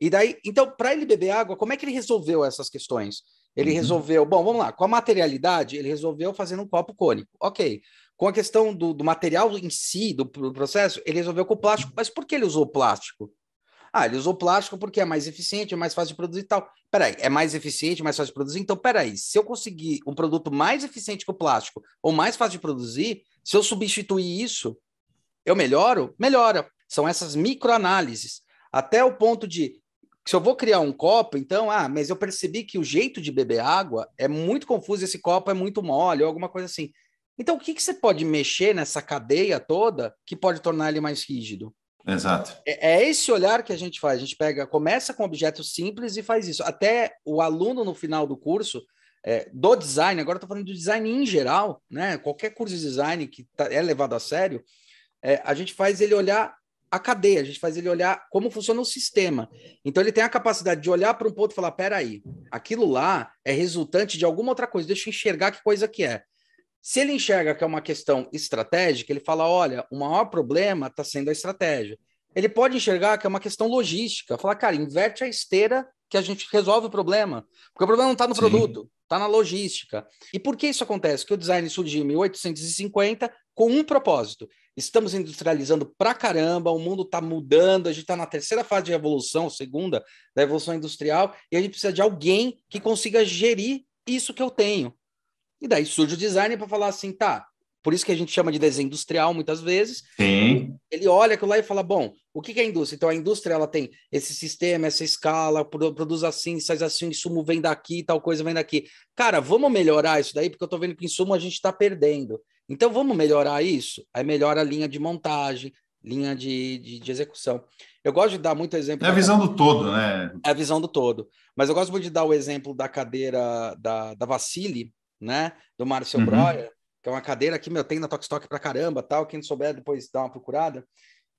E daí, então, para ele beber água, como é que ele resolveu essas questões? Ele uhum. resolveu, bom, vamos lá, com a materialidade, ele resolveu fazendo um copo cônico. Ok. Com a questão do, do material em si, do, do, processo, ele resolveu com o plástico. Mas por que ele usou plástico? Ah, ele usou plástico porque é mais eficiente, é mais fácil de produzir e tal. Peraí, é mais eficiente, mais fácil de produzir? Então, peraí, se eu conseguir um produto mais eficiente que o plástico ou mais fácil de produzir, se eu substituir isso, eu melhoro? Melhora. São essas microanálises. Até o ponto de, se eu vou criar um copo, então, ah, mas eu percebi que o jeito de beber água é muito confuso, esse copo é muito mole, ou alguma coisa assim. Então, o que, que você pode mexer nessa cadeia toda que pode tornar ele mais rígido? Exato. É, é, esse olhar que a gente faz. A gente pega, começa com objetos simples e faz isso. Até o aluno no final do curso é, do design, agora estou falando do design em geral, né? Qualquer curso de design que tá, é levado a sério, é, a gente faz ele olhar a cadeia, a gente faz ele olhar como funciona o sistema. Então ele tem a capacidade de olhar para um ponto e falar: peraí, aquilo lá é resultante de alguma outra coisa, deixa eu enxergar que coisa que é. Se ele enxerga que é uma questão estratégica, ele fala: olha, o maior problema está sendo a estratégia. Ele pode enxergar que é uma questão logística, falar, cara, inverte a esteira que a gente resolve o problema. Porque o problema não está no Sim. produto, está na logística. E por que isso acontece? Que o design surgiu em 1850 com um propósito. Estamos industrializando pra caramba, o mundo está mudando, a gente está na terceira fase de evolução, segunda da evolução industrial, e a gente precisa de alguém que consiga gerir isso que eu tenho. E daí surge o design para falar assim, tá, por isso que a gente chama de desenho industrial muitas vezes. Sim. Ele olha aquilo lá e fala, bom, o que é a indústria? Então a indústria ela tem esse sistema, essa escala, produz assim, faz assim, insumo vem daqui, tal coisa vem daqui. Cara, vamos melhorar isso daí, porque eu estou vendo que insumo a gente está perdendo. Então vamos melhorar isso? Aí melhora a linha de montagem, linha de, de, de, execução. Eu gosto de dar muito exemplo. É a visão do todo, né? É a visão do todo. Mas eu gosto muito de dar o exemplo da cadeira da, da Vassili, né? Do Márcio uhum. Breuer, que é uma cadeira que meu, tem na Tokstok para caramba, tal. Quem souber depois dá uma procurada.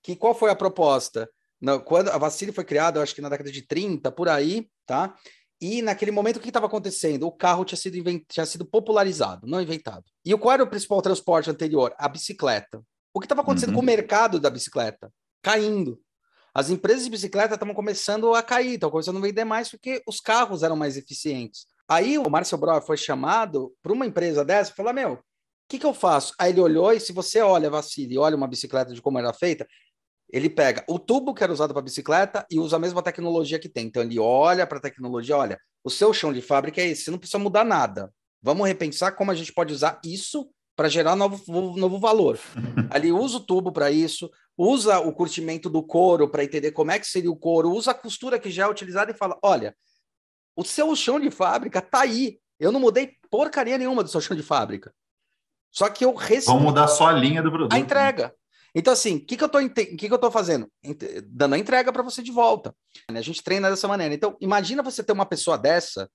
Que qual foi a proposta? No, quando a Vassili foi criada, eu acho que na década de 30, por aí, tá? E naquele momento, o que estava acontecendo? O carro tinha sido, invent... tinha sido popularizado, não inventado. E qual era o principal transporte anterior? A bicicleta. O que estava acontecendo uhum. com o mercado da bicicleta? Caindo. As empresas de bicicleta estavam começando a cair, estavam começando a vender mais porque os carros eram mais eficientes. Aí o Márcio Brauer foi chamado para uma empresa dessa e falou: Meu, o que, que eu faço? Aí ele olhou e se você olha, Vassili, olha uma bicicleta de como era feita, ele pega o tubo que era usado para bicicleta e usa a mesma tecnologia que tem. Então ele olha para a tecnologia, olha, o seu chão de fábrica é esse, você não precisa mudar nada. Vamos repensar como a gente pode usar isso para gerar novo, novo valor. Ali usa o tubo para isso, usa o curtimento do couro para entender como é que seria o couro, usa a costura que já é utilizada e fala: olha, o seu chão de fábrica está aí. Eu não mudei porcaria nenhuma do seu chão de fábrica. Só que eu recebi. Vamos mudar só a linha do produto. A né? entrega. Então, assim, o que, que, eu estou que, que eu tô fazendo? Dando a entrega para você de volta. A gente treina dessa maneira. Então, imagina você ter uma pessoa dessa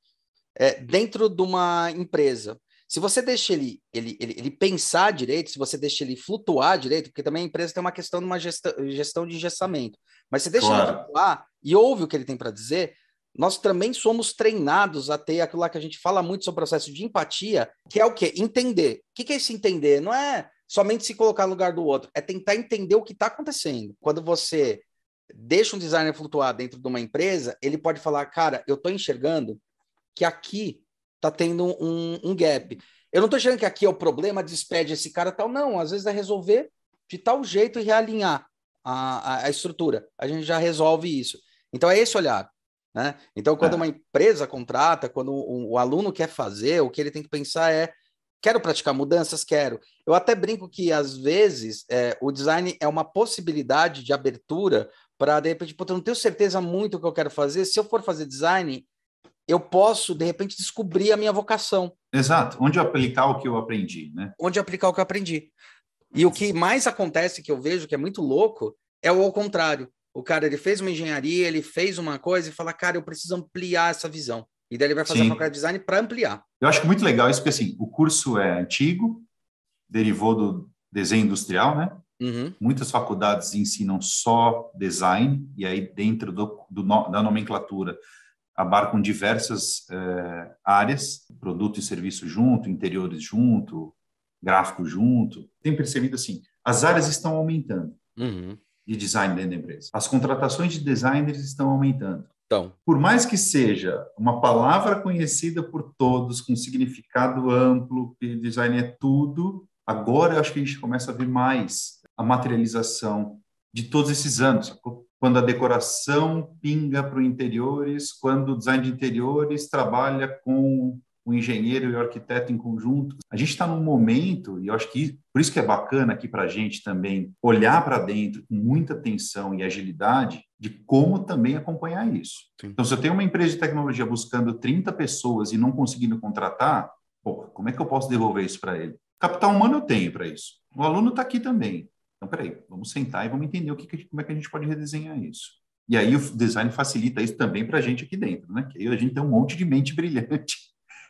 é, dentro de uma empresa. Se você deixa ele, ele, ele, ele, pensar direito, se você deixa ele flutuar direito, porque também a empresa tem uma questão de uma gestão, gestão de gestamento, mas você deixa claro. ele flutuar e ouve o que ele tem para dizer, nós também somos treinados a ter aquilo lá que a gente fala muito sobre o processo de empatia, que é o quê? Entender. O que é esse entender? Não é somente se colocar no lugar do outro, é tentar entender o que está acontecendo. Quando você deixa um designer flutuar dentro de uma empresa, ele pode falar, cara, eu estou enxergando que aqui está tendo um, um, gap. Eu não estou enxergando que aqui é o problema, despede esse cara tal. Não, às vezes é resolver de tal jeito e realinhar a, a, a estrutura. A gente já resolve isso. Então é esse olhar. Né? Então, quando é. uma empresa contrata, quando o, o, aluno quer fazer, o que ele tem que pensar é: quero praticar mudanças? Quero. Eu até brinco que, às vezes, é, o design é uma possibilidade de abertura para, de repente, eu não tenho certeza muito o que eu quero fazer. Se eu for fazer design, eu posso, de repente, descobrir a minha vocação. Exato. Onde aplicar o que eu aprendi, né? Onde aplicar o que eu aprendi. E o que mais acontece, que eu vejo que é muito louco, é o ao contrário. O cara ele fez uma engenharia, ele fez uma coisa e fala, cara, eu preciso ampliar essa visão. E daí ele vai fazer Sim. a faculdade de design para ampliar. Eu acho muito legal isso, porque assim, o curso é antigo, derivou do desenho industrial, né? Uhum. Muitas faculdades ensinam só design, e aí dentro do, do da nomenclatura abarcam diversas é, áreas, produto e serviço junto, interiores junto, gráfico junto. Tem percebido assim, as áreas estão aumentando. Uhum de design dentro da empresa. As contratações de designers estão aumentando. Então, por mais que seja uma palavra conhecida por todos, com significado amplo, que design é tudo, agora eu acho que a gente começa a ver mais a materialização de todos esses anos. Quando a decoração pinga para o interiores, quando o design de interiores trabalha com o engenheiro e o arquiteto em conjunto. A gente está num momento, e eu acho que por isso que é bacana aqui para a gente também olhar para dentro com muita atenção e agilidade de como também acompanhar isso. Sim. Então, se eu tenho uma empresa de tecnologia buscando 30 pessoas e não conseguindo contratar, pô, como é que eu posso devolver isso para ele? Capital humano eu tenho para isso. O aluno está aqui também. Então, peraí, vamos sentar e vamos entender o que, como é que a gente pode redesenhar isso. E aí o design facilita isso também para a gente aqui dentro, né? Que aí a gente tem um monte de mente brilhante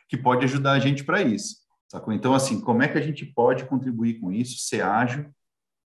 que pode ajudar a gente para isso. Sacou? Então, assim, como é que a gente pode contribuir com isso, ser ágil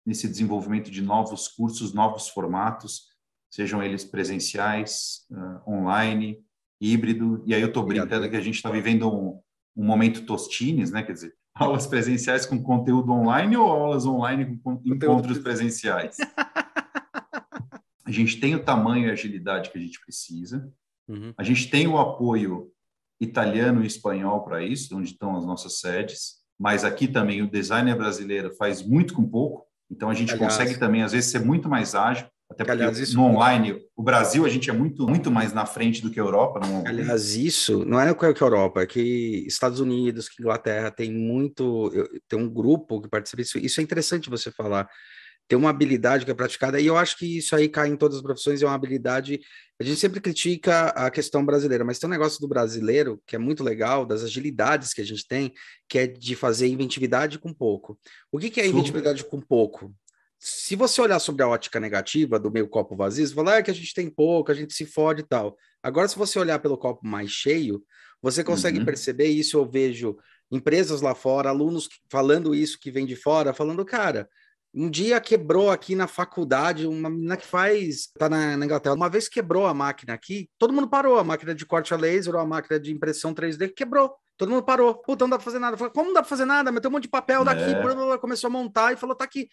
nesse desenvolvimento de novos cursos, novos formatos, sejam eles presenciais, uh, online, híbrido. E aí eu estou brincando que a gente está vivendo um, um momento tostines, né? Quer dizer, aulas presenciais com conteúdo online ou aulas online com encontros presenciais? a gente tem o tamanho e agilidade que a gente precisa. Uhum. A gente tem o apoio italiano e espanhol para isso, onde estão as nossas sedes. Mas aqui também o designer brasileiro faz muito com pouco, então a gente aliás, consegue também, às vezes, ser muito mais ágil. Até porque aliás, isso... no online, o Brasil, a gente é muito, muito mais na frente do que a Europa. No... Aliás, isso não é que a Europa, é que Estados Unidos, que Inglaterra tem muito, tem um grupo que participa disso. Isso é interessante você falar, ter uma habilidade que é praticada, e eu acho que isso aí cai em todas as profissões, é uma habilidade. A gente sempre critica a questão brasileira, mas tem um negócio do brasileiro que é muito legal, das agilidades que a gente tem, que é de fazer inventividade com pouco. O que, que é inventividade com pouco? Se você olhar sobre a ótica negativa do meio copo vazio, você fala ah, que a gente tem pouco, a gente se fode e tal. Agora, se você olhar pelo copo mais cheio, você consegue uhum. perceber isso. Eu vejo empresas lá fora, alunos falando isso que vem de fora, falando, cara, um dia quebrou aqui na faculdade, uma menina que faz, tá na, na, Inglaterra, uma vez quebrou a máquina aqui, todo mundo parou, a máquina de corte a laser ou a máquina de impressão 3D quebrou. Todo mundo parou. Puta, não dá pra fazer nada. Falei, como não dá pra fazer nada? Meteu um monte de papel daqui, é. começou a montar e falou, tá aqui.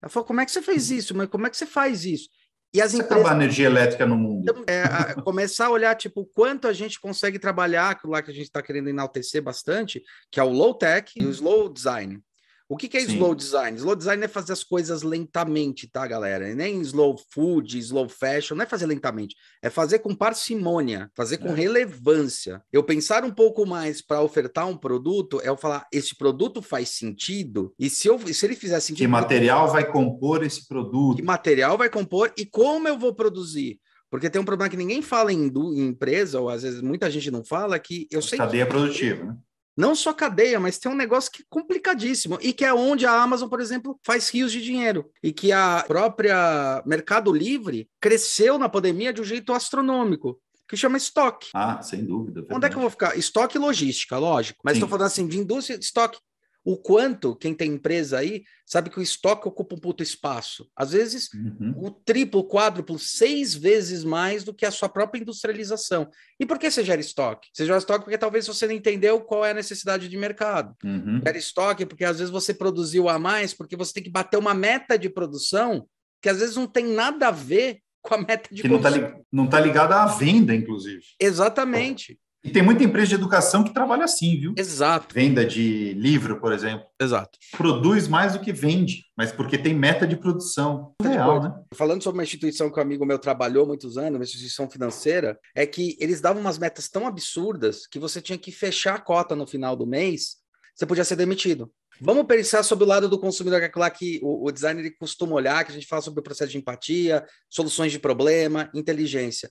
Ela falou, como é que você fez isso? Mas como é que você faz isso? E as você empresas... acabar a energia elétrica no mundo. É, a, começar a olhar, tipo, quanto a gente consegue trabalhar, aquilo lá que a gente está querendo enaltecer bastante, que é o low-tech e o slow design. O que, que é Sim. slow design? Slow design é fazer as coisas lentamente, tá, galera? Nem slow food, slow fashion, não é fazer lentamente, é fazer com parcimônia, fazer com é. relevância. Eu pensar um pouco mais para ofertar um produto é eu falar, esse produto faz sentido? E se, eu, se ele fizer sentido. Que material vai compor esse produto? Que material vai compor e como eu vou produzir? Porque tem um problema que ninguém fala em, em empresa, ou às vezes muita gente não fala, que eu sei. Cadeia que... produtiva, né? Não só cadeia, mas tem um negócio que é complicadíssimo e que é onde a Amazon, por exemplo, faz rios de dinheiro e que a própria Mercado Livre cresceu na pandemia de um jeito astronômico que chama estoque. Ah, sem dúvida. Verdade. Onde é que eu vou ficar? Estoque e logística, lógico. Mas estou falando assim de indústria, estoque o quanto, quem tem empresa aí, sabe que o estoque ocupa um puto espaço. Às vezes, uhum. o triplo, quádruplo, seis vezes mais do que a sua própria industrialização. E por que você gera estoque? Você gera estoque porque talvez você não entendeu qual é a necessidade de mercado. Uhum. Gera estoque porque às vezes você produziu a mais, porque você tem que bater uma meta de produção que às vezes não tem nada a ver com a meta de que produção. não está tá ligada à venda, inclusive. Exatamente. E tem muita empresa de educação que trabalha assim, viu? Exato. Venda de livro, por exemplo. Exato. Produz mais do que vende, mas porque tem meta de produção. Real, né? Falando sobre uma instituição que um amigo meu trabalhou muitos anos, uma instituição financeira, é que eles davam umas metas tão absurdas que você tinha que fechar a cota no final do mês, você podia ser demitido. Vamos pensar sobre o lado do consumidor, que é lá que o, o designer costuma olhar, que a gente fala sobre o processo de empatia, soluções de problema, inteligência.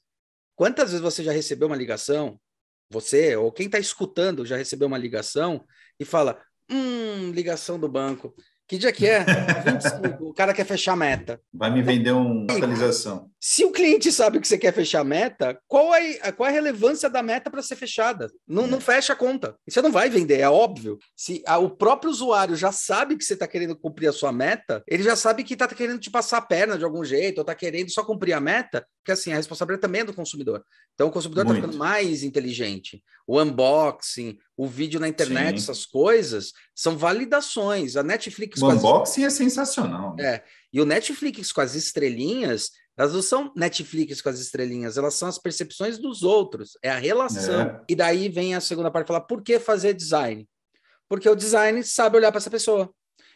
Quantas vezes você já recebeu uma ligação você ou quem está escutando já recebeu uma ligação e fala: hum, ligação do banco. Que dia que é? 25. o cara quer fechar a meta. Vai me vender uma atualização. Se o cliente sabe que você quer fechar a meta, qual é, qual é a relevância da meta para ser fechada? Não, não fecha a conta. Você não vai vender, é óbvio. Se a, o próprio usuário já sabe que você está querendo cumprir a sua meta, ele já sabe que está querendo te passar a perna de algum jeito, ou está querendo só cumprir a meta, porque assim, a responsabilidade também é do consumidor. Então o consumidor está ficando mais inteligente. O unboxing, o vídeo na internet, Sim. essas coisas, são validações. A Netflix. O unboxing as... é sensacional. Né? É. E o Netflix com as estrelinhas, elas não são Netflix com as estrelinhas, elas são as percepções dos outros, é a relação. É. E daí vem a segunda parte falar por que fazer design? Porque o design sabe olhar para essa pessoa.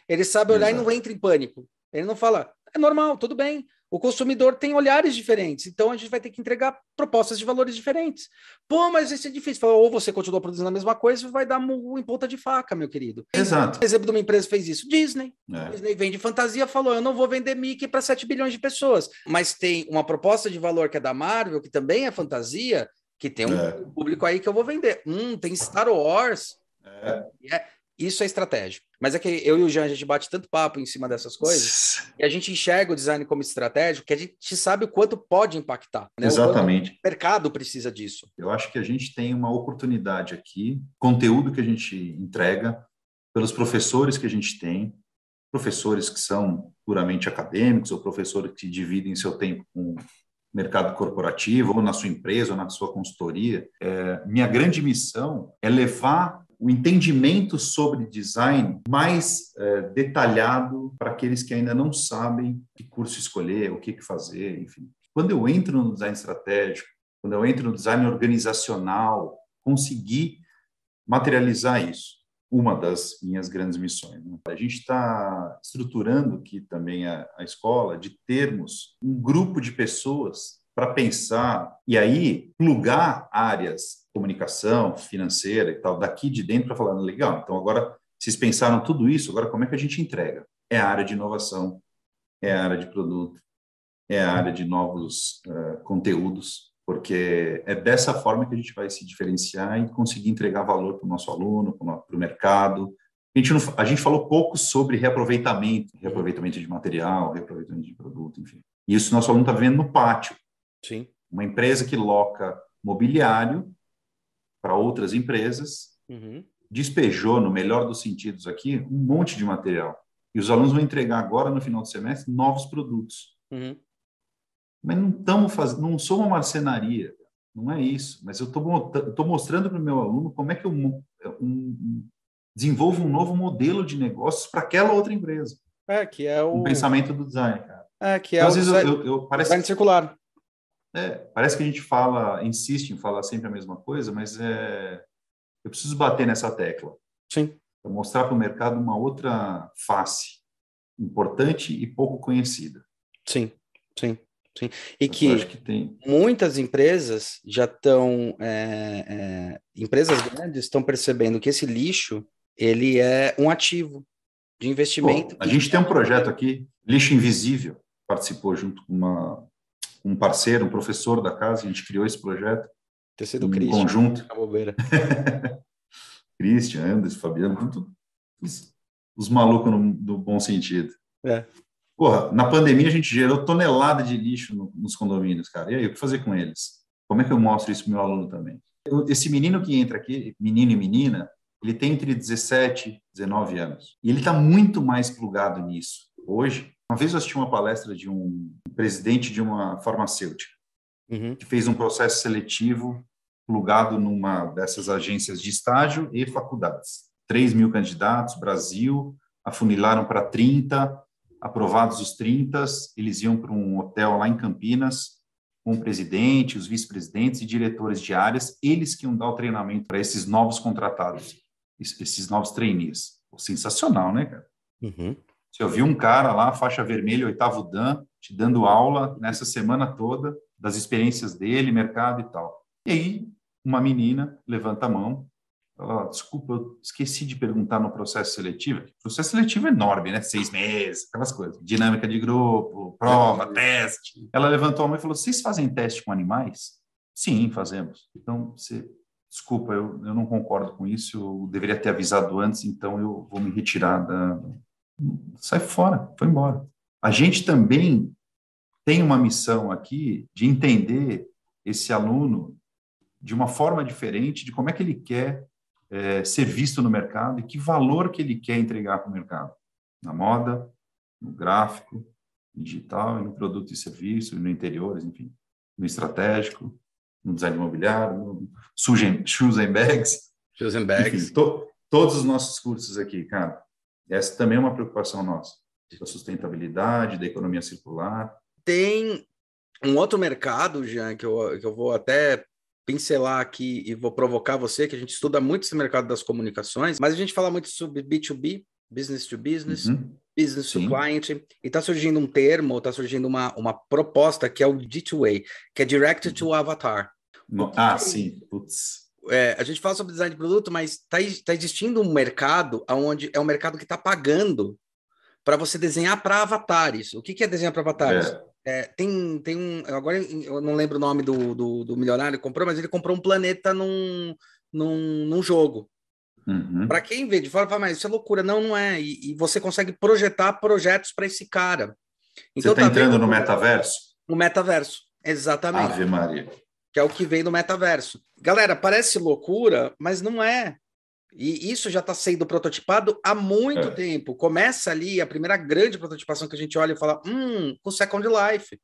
Ele sabe olhar Exato. e não entra em pânico. Ele não fala, é normal, tudo bem. O consumidor tem olhares diferentes, então a gente vai ter que entregar propostas de valores diferentes. Pô, mas isso é difícil. Ou você continua produzindo a mesma coisa, vai dar em ponta de faca, meu querido. Exato. Um exemplo de uma empresa fez isso. Disney. É. Disney vende fantasia, falou: eu não vou vender Mickey para 7 bilhões de pessoas. Mas tem uma proposta de valor que é da Marvel, que também é fantasia, que tem um é. público aí que eu vou vender. Hum, tem Star Wars. É. isso é estratégico. Mas é que eu e o Jean, a gente bate tanto papo em cima dessas coisas, e a gente enxerga o design como estratégico, que a gente sabe o quanto pode impactar. Né? Exatamente. O, o mercado precisa disso. Eu acho que a gente tem uma oportunidade aqui, conteúdo que a gente entrega, pelos professores que a gente tem, professores que são puramente acadêmicos, ou professores que dividem seu tempo com mercado corporativo, ou na sua empresa, ou na sua consultoria. É, minha grande missão é levar o entendimento sobre design mais é, detalhado para aqueles que ainda não sabem que curso escolher, o que, que fazer, enfim. Quando eu entro no design estratégico, quando eu entro no design organizacional, conseguir materializar isso. Uma das minhas grandes missões. Né? A gente está estruturando aqui também a, a escola de termos um grupo de pessoas para pensar e aí plugar áreas comunicação financeira e tal daqui de dentro para falar legal. Então agora vocês pensaram tudo isso, agora como é que a gente entrega? É a área de inovação, é a área de produto, é a área de novos uh, conteúdos, porque é dessa forma que a gente vai se diferenciar e conseguir entregar valor para o nosso aluno, para o mercado. A gente, não, a gente falou pouco sobre reaproveitamento, reaproveitamento de material, reaproveitamento de produto, enfim. E isso nosso aluno está vendo no pátio. Sim. Uma empresa que loca mobiliário para outras empresas, uhum. despejou, no melhor dos sentidos aqui, um monte de material. E os alunos vão entregar agora, no final do semestre, novos produtos. Uhum. Mas não estamos fazendo, não sou uma marcenaria, não é isso. Mas eu estou mostrando para o meu aluno como é que eu um, um, desenvolvo um novo modelo de negócios para aquela outra empresa. É, que é o... o pensamento do design, cara. É, que é então, o design, eu, eu, eu parece... design circular. É, parece que a gente fala, insiste em falar sempre a mesma coisa, mas é, eu preciso bater nessa tecla. Sim. Para mostrar para o mercado uma outra face importante e pouco conhecida. Sim, sim, sim. E que, que tem... muitas empresas já estão, é, é, empresas grandes estão percebendo que esse lixo ele é um ativo de investimento. Pô, a gente tem um projeto aqui, lixo invisível, participou junto com uma um parceiro, um professor da casa, a gente criou esse projeto. Ter sido em Christian, conjunto. A Christian, Anderson, Fabiano, os, os malucos no, no, bom sentido. É. Porra, na pandemia a gente gerou tonelada de lixo no, nos condomínios, cara. E aí, o que fazer com eles? Como é que eu mostro isso para meu aluno também? Esse menino que entra aqui, menino e menina, ele tem entre 17 e 19 anos. E ele está muito mais plugado nisso. Hoje, uma vez eu assisti uma palestra de um presidente de uma farmacêutica, uhum. que fez um processo seletivo plugado numa dessas agências de estágio e faculdades. 3 mil candidatos, Brasil, afunilaram para 30, aprovados os 30, eles iam para um hotel lá em Campinas, com o presidente, os vice-presidentes e diretores de áreas, eles que iam dar o treinamento para esses novos contratados esses novos trainees. Sensacional, né, cara? Uhum. Você ouviu um cara lá, faixa vermelha, oitavo Dan, te dando aula nessa semana toda das experiências dele, mercado e tal. E aí, uma menina levanta a mão, fala, desculpa, eu esqueci de perguntar no processo seletivo. O processo seletivo é enorme, né? Seis meses, aquelas coisas. Dinâmica de grupo, prova, é. teste. Ela levantou a mão e falou, vocês fazem teste com animais? Sim, fazemos. Então, você desculpa, eu, eu não concordo com isso, eu deveria ter avisado antes, então eu vou me retirar da. Sai fora, foi embora. A gente também tem uma missão aqui de entender esse aluno de uma forma diferente, de como é que ele quer é, ser visto no mercado e que valor que ele quer entregar para o mercado, na moda, no gráfico, no digital, no produto e serviço, no interiores, enfim, no estratégico no design imobiliário, no shoes and bags. Shoes and bags. Enfim, to, todos os nossos cursos aqui, cara. Essa também é uma preocupação nossa, da sustentabilidade, da economia circular. Tem um outro mercado, Jean, que eu, que eu vou até pincelar aqui e vou provocar você, que a gente estuda muito esse mercado das comunicações, mas a gente fala muito sobre B2B, business to business, uhum. business Sim. to client, e está surgindo um termo, está surgindo uma, uma proposta que é o D2A, que é Direct to uhum. Avatar. No, ah, sim, putz. É, a gente fala sobre design de produto, mas está tá existindo um mercado onde é um mercado que está pagando para você desenhar para avatares. O que, que é desenhar para avatares? É. É, tem, tem um. Agora eu não lembro o nome do, do, do milionário que comprou, mas ele comprou um planeta num, num, num jogo. Uhum. Para quem vê de fora, fala, mas isso é loucura. Não, não é. E, e você consegue projetar projetos para esse cara. Então, você está tá entrando no metaverso? No metaverso, exatamente. Ave Maria que é o que vem do metaverso. Galera, parece loucura, mas não é. E isso já está sendo prototipado há muito é. tempo. Começa ali a primeira grande prototipação que a gente olha e fala, hum, com Second Life.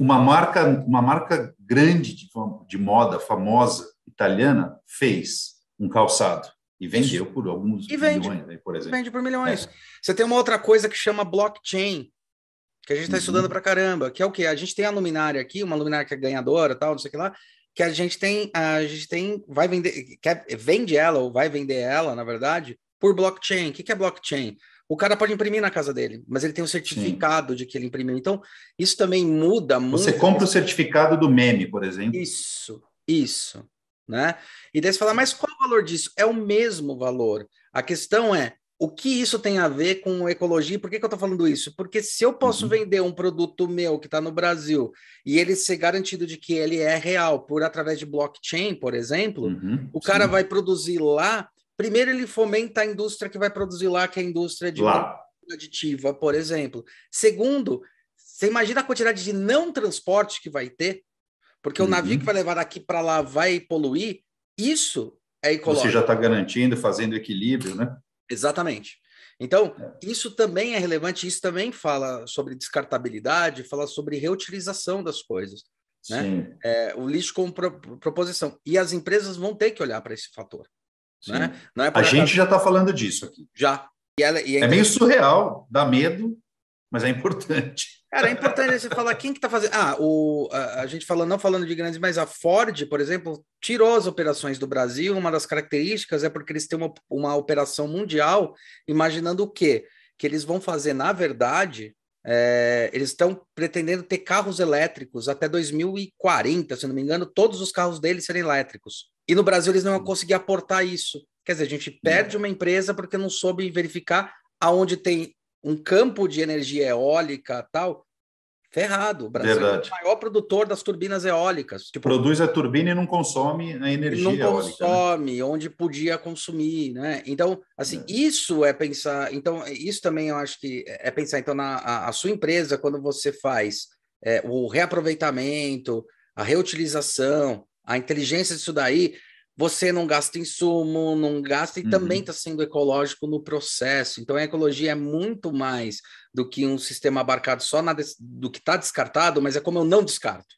Uma marca, uma marca grande de, de moda, famosa, italiana, fez um calçado e vendeu por alguns e vende, milhões, por exemplo. Vende por milhões. É. Você tem uma outra coisa que chama blockchain, que a gente está uhum. estudando para caramba, que é o quê? A gente tem a luminária aqui, uma luminária que é ganhadora, tal, não sei o que lá, que a gente tem, a gente tem, vai vender, quer, vende ela ou vai vender ela, na verdade, por blockchain. O que, que é blockchain? O cara pode imprimir na casa dele, mas ele tem um certificado Sim. de que ele imprimiu. Então, isso também muda muito. Você compra o certificado do meme, por exemplo. Isso, isso. Né? E daí você fala, mas qual o valor disso? É o mesmo valor. A questão é, o que isso tem a ver com ecologia? Por que, que eu estou falando isso? Porque se eu posso uhum. vender um produto meu que está no Brasil e ele ser garantido de que ele é real por através de blockchain, por exemplo, uhum. o cara Sim. vai produzir lá. Primeiro, ele fomenta a indústria que vai produzir lá, que é a indústria de aditiva, por exemplo. Segundo, você imagina a quantidade de não transporte que vai ter, porque uhum. o navio que vai levar daqui para lá vai poluir. Isso é ecológico. Você já está garantindo, fazendo equilíbrio, né? Exatamente. Então, é. isso também é relevante, isso também fala sobre descartabilidade, fala sobre reutilização das coisas. Né? É, o lixo como pro, proposição. E as empresas vão ter que olhar para esse fator. Né? É a gente já está falando disso aqui. Já. E ela, e é meio surreal, dá medo, mas é importante. Cara, é importante você falar quem que está fazendo. Ah, o, a, a, gente falando, não falando de grandes, mas a Ford, por exemplo, tirou as operações do Brasil. Uma das características é porque eles têm uma, uma operação mundial, imaginando o quê? Que eles vão fazer, na verdade, é, eles estão pretendendo ter carros elétricos até 2040, se não me engano, todos os carros deles serem elétricos. E no Brasil eles não vão conseguir aportar isso. Quer dizer, a gente perde uma empresa porque não soube verificar aonde tem um campo de energia eólica tal ferrado. O Brasil Verdade. é o maior produtor das turbinas eólicas. Tipo, Produz a turbina e não consome a energia não eólica. Não né? consome né? onde podia consumir, né? Então, assim, é. isso é pensar. Então, isso também eu acho que é pensar. Então, na a, a sua empresa, quando você faz é, o reaproveitamento, a reutilização, a inteligência disso daí, você não gasta insumo, não gasta e uhum. também está sendo ecológico no processo. Então, a ecologia é muito mais do que um sistema abarcado só na, do que está descartado, mas é como eu não descarto.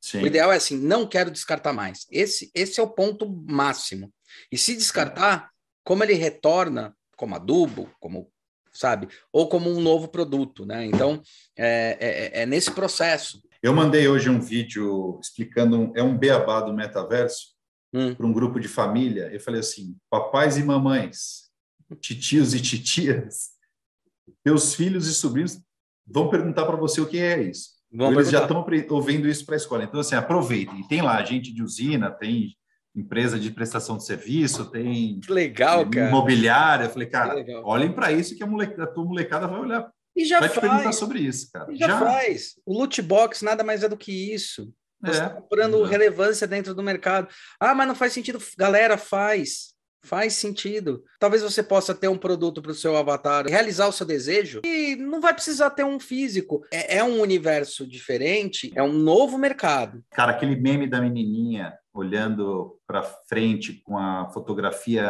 Sim. O ideal é assim, não quero descartar mais. Esse, esse é o ponto máximo. E se descartar, como ele retorna como adubo, como sabe, ou como um novo produto, né? Então é, é, é nesse processo. Eu mandei hoje um vídeo explicando, é um beabá do metaverso hum. para um grupo de família. Eu falei assim: papais e mamães, titios e titias, meus filhos e sobrinhos vão perguntar para você o que é isso. Vão Eles perguntar. já estão ouvindo isso para a escola. Então, assim, aproveitem. Tem lá gente de usina, tem empresa de prestação de serviço, tem legal, cara. imobiliária. Eu falei, cara, olhem para isso que a, molecada, a tua molecada vai olhar. E já vai faz. te perguntar sobre isso, cara. E já, já, faz. O loot box nada mais é do que isso. Você está é, comprando é. relevância dentro do mercado. Ah, mas não faz sentido. Galera, faz. Faz sentido. Talvez você possa ter um produto para o seu avatar, realizar o seu desejo e não vai precisar ter um físico. É, é, um universo diferente, é um novo mercado. Cara, aquele meme da menininha olhando para frente com a fotografia,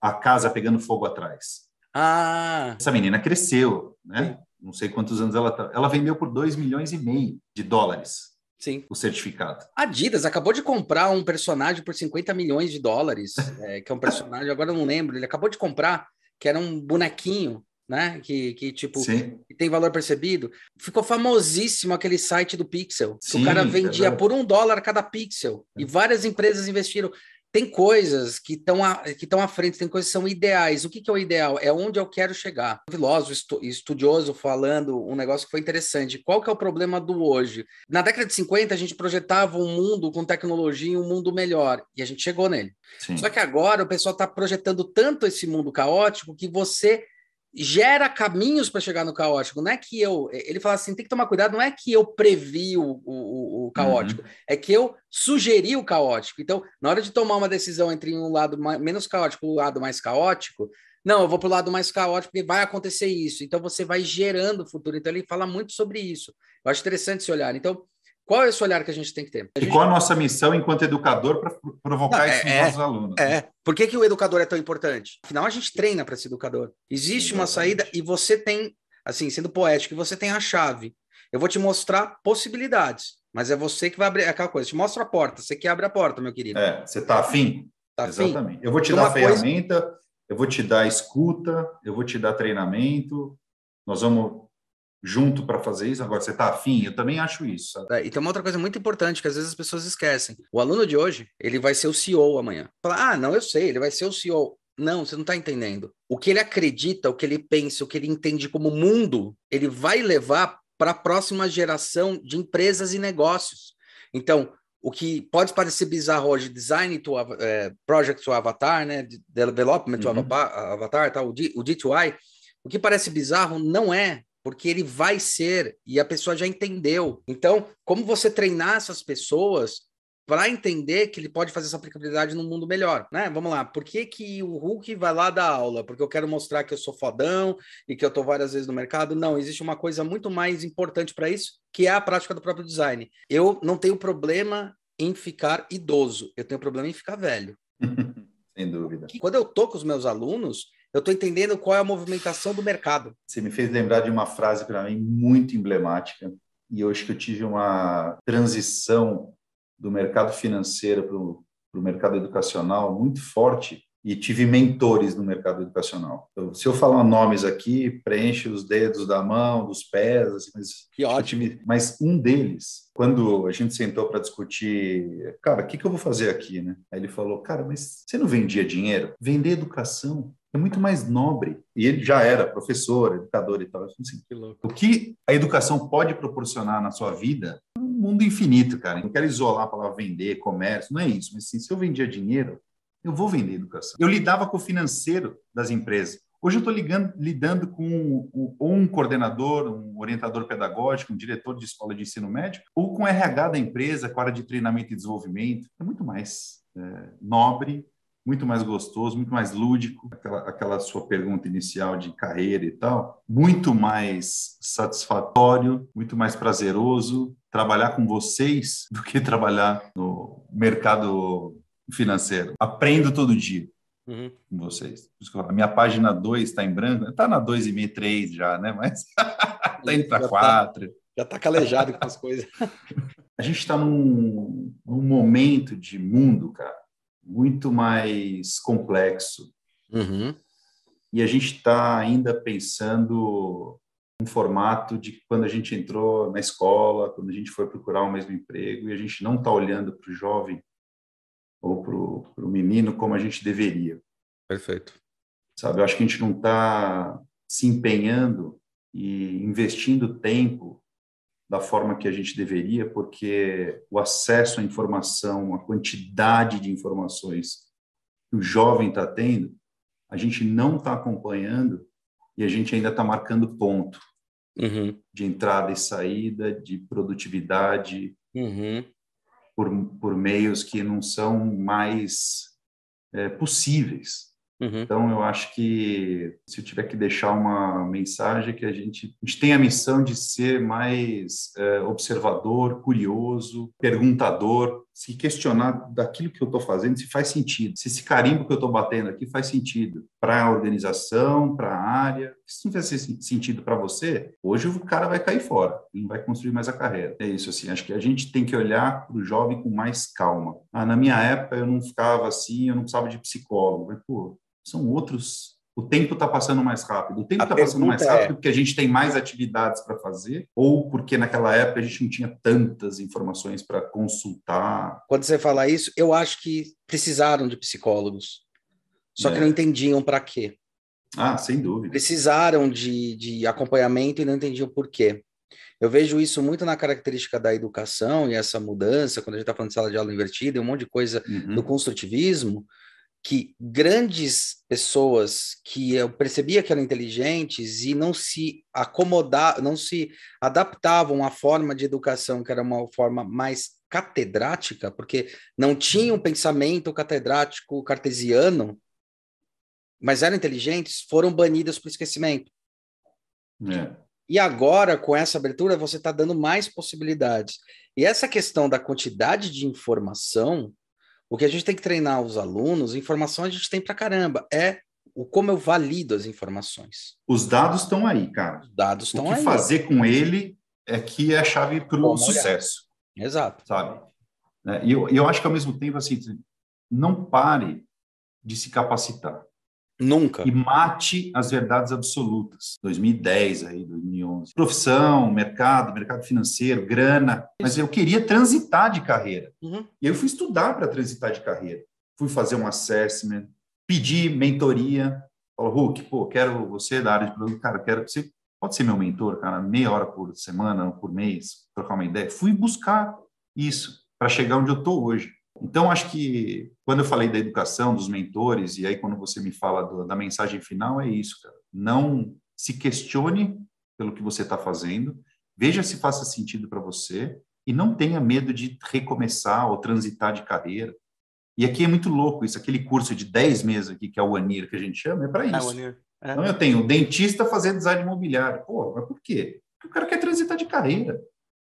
a casa pegando fogo atrás. Ah! Essa menina cresceu, né? Sim. Não sei quantos anos ela tá. Ela vendeu por 2 milhões e meio de dólares. Sim. o certificado. Adidas acabou de comprar um personagem por 50 milhões de dólares, é, que é um personagem, agora eu não lembro, ele acabou de comprar, que era um bonequinho, né? Que, que tipo, que tem valor percebido. Ficou famosíssimo aquele site do Pixel. Sim, o cara vendia é por um dólar cada pixel. É. E várias empresas investiram tem coisas que estão que estão à frente, tem coisas que são ideais. O que, que é o ideal? É onde eu quero chegar. Um filósofo estudioso falando um negócio que foi interessante. Qual que é o problema do hoje? Na década de 50, a gente projetava um mundo com tecnologia, um mundo melhor, e a gente chegou nele. Sim. Só que agora o pessoal está projetando tanto esse mundo caótico que você gera caminhos para chegar no caótico. Não é que eu. Ele fala assim: tem que tomar cuidado, não é que eu previ o, o, o caótico, uhum. é que eu sugeri o caótico. Então, na hora de tomar uma decisão entre um lado mais, menos caótico e um lado mais caótico, não, eu vou para o lado mais caótico porque vai acontecer isso. Então, você vai gerando o futuro. Então, ele fala muito sobre isso. Eu acho interessante esse olhar. Então, qual é esse olhar que a gente tem que ter? E qual a nossa missão enquanto educador para provocar Não, é, isso nos é, nossos alunos? É. Por que, que o educador é tão importante? Afinal, a gente treina para ser educador. Existe Exatamente. uma saída e você tem, assim, sendo poético, você tem a chave. Eu vou te mostrar possibilidades, mas é você que vai abrir aquela coisa. Te mostra a porta, você que abre a porta, meu querido. É, você está afim? Tá Exatamente. Afim? Eu vou te dar ferramenta, coisa... eu vou te dar escuta, eu vou te dar treinamento. Nós vamos junto para fazer isso. Agora, você está afim? Eu também acho isso. É, e tem uma outra coisa muito importante que às vezes as pessoas esquecem. O aluno de hoje, ele vai ser o CEO amanhã. Fala, ah, não, eu sei, ele vai ser o CEO. Não, você não está entendendo. O que ele acredita, o que ele pensa, o que ele entende como mundo, ele vai levar para a próxima geração de empresas e negócios. Então, o que pode parecer bizarro hoje, design to é, project to avatar, né, development to uhum. avatar, tá, o, D, o D2I, o que parece bizarro não é porque ele vai ser e a pessoa já entendeu. Então, como você treinar essas pessoas para entender que ele pode fazer essa aplicabilidade num mundo melhor, né? Vamos lá. Por que, que o Hulk vai lá dar aula? Porque eu quero mostrar que eu sou fodão e que eu estou várias vezes no mercado? Não, existe uma coisa muito mais importante para isso, que é a prática do próprio design. Eu não tenho problema em ficar idoso, eu tenho problema em ficar velho. Sem dúvida. Quando eu tô com os meus alunos, eu estou entendendo qual é a movimentação do mercado. Você me fez lembrar de uma frase para mim muito emblemática, e acho que eu tive uma transição do mercado financeiro para o mercado educacional muito forte e tive mentores no mercado educacional. Então, se eu falar nomes aqui, preenche os dedos da mão, dos pés, assim, mas que ótimo. Mas um deles, quando a gente sentou para discutir, cara, o que, que eu vou fazer aqui, né? Aí ele falou, cara, mas você não vendia dinheiro? Vender educação é muito mais nobre. E ele já era professor, educador e tal. Assim, que o que a educação pode proporcionar na sua vida é um mundo infinito, cara. Eu não quero isolar a palavra vender, comércio, não é isso. Mas assim, se eu vendia dinheiro, eu vou vender educação. Eu lidava com o financeiro das empresas. Hoje eu estou lidando com ou um coordenador, um orientador pedagógico, um diretor de escola de ensino médio, ou com RH da empresa, com a área de treinamento e desenvolvimento. É muito mais é, nobre, muito mais gostoso, muito mais lúdico, aquela, aquela sua pergunta inicial de carreira e tal, muito mais satisfatório, muito mais prazeroso trabalhar com vocês do que trabalhar no mercado financeiro. Aprendo todo dia. Uhum. com vocês. A minha página 2 está em branco, está na 2,5, 3 já, né? Mas está indo para 4. Tá, já está calejado com as coisas. A gente está num, num momento de mundo, cara, muito mais complexo. Uhum. E a gente está ainda pensando um formato de quando a gente entrou na escola, quando a gente foi procurar o mesmo emprego, e a gente não está olhando para o jovem ou para o menino como a gente deveria. Perfeito. Sabe, eu acho que a gente não está se empenhando e investindo tempo da forma que a gente deveria, porque o acesso à informação, a quantidade de informações que o jovem está tendo, a gente não está acompanhando e a gente ainda está marcando ponto uhum. de entrada e saída, de produtividade, uhum por, por meios que não são mais é, possíveis. Uhum. Então, eu acho que se eu tiver que deixar uma mensagem, que a gente, a gente tem a missão de ser mais é, observador, curioso, perguntador, se questionar daquilo que eu estou fazendo, se faz sentido, se esse carimbo que eu estou batendo aqui faz sentido para a organização, para a área. Se não fizer sentido para você, hoje o cara vai cair fora, não vai construir mais a carreira. É isso, assim, acho que a gente tem que olhar para o jovem com mais calma. Ah, na minha época, eu não ficava assim, eu não precisava de psicólogo. Mas, pô, são outros o tempo está passando mais rápido. O tempo está passando mais rápido é... porque a gente tem mais atividades para fazer, ou porque naquela época a gente não tinha tantas informações para consultar. Quando você fala isso, eu acho que precisaram de psicólogos, só é. que não entendiam para quê. Ah, sem dúvida. Precisaram de, de acompanhamento e não entendiam por quê. Eu vejo isso muito na característica da educação e essa mudança, quando a gente está falando de sala de aula invertida e um monte de coisa uhum. do construtivismo, que grandes pessoas que eu percebia que eram inteligentes e não se acomodar, não se adaptavam à forma de educação que era uma forma mais catedrática, porque não tinha um pensamento catedrático cartesiano, mas eram inteligentes, foram banidas para o esquecimento. É. E agora, com essa abertura, você está dando mais possibilidades. E essa questão da quantidade de informação o que a gente tem que treinar os alunos, informação a gente tem pra caramba, é o como eu valido as informações. Os dados estão aí, cara. Os dados estão aí. O que fazer com ele é que é a chave para o sucesso. Olhar. Exato. Sabe? É, e eu, eu acho que, ao mesmo tempo, assim, não pare de se capacitar. Nunca. E mate as verdades absolutas. 2010, aí, 2011. Profissão, mercado, mercado financeiro, grana. Mas eu queria transitar de carreira. Uhum. E eu fui estudar para transitar de carreira. Fui fazer um assessment, pedi mentoria. Falou, Hulk, pô, quero você da área de produto. Cara, quero que você pode ser meu mentor, cara, meia hora por semana, por mês, trocar uma ideia. Fui buscar isso para chegar onde eu estou hoje. Então, acho que quando eu falei da educação, dos mentores, e aí quando você me fala do, da mensagem final, é isso, cara. Não se questione pelo que você está fazendo, veja se faça sentido para você e não tenha medo de recomeçar ou transitar de carreira. E aqui é muito louco isso, aquele curso de 10 meses aqui, que é o ANIR, que a gente chama, é para é, isso. É, é. Então, eu tenho dentista fazendo design imobiliário. Pô, mas por quê? Porque o cara quer transitar de carreira.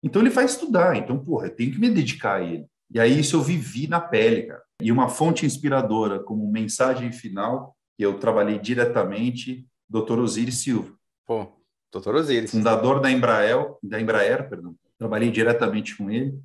Então, ele vai estudar. Então, porra, eu tenho que me dedicar a ele. E aí isso eu vivi na pele, cara. E uma fonte inspiradora como mensagem final, eu trabalhei diretamente, Dr. Osiris Silva. Pô, Dr. Osiris. Fundador da Embraer, da Embraer, perdão. Trabalhei diretamente com ele.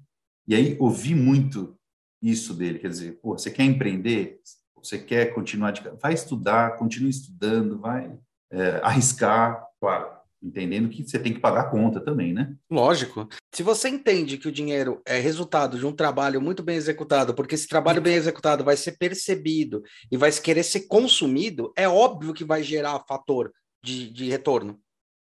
E aí ouvi muito isso dele, quer dizer, pô, você quer empreender? Você quer continuar de... Vai estudar, continue estudando, vai é, arriscar, claro entendendo que você tem que pagar a conta também, né? Lógico. Se você entende que o dinheiro é resultado de um trabalho muito bem executado, porque esse trabalho bem executado vai ser percebido e vai querer ser consumido, é óbvio que vai gerar fator de, de retorno.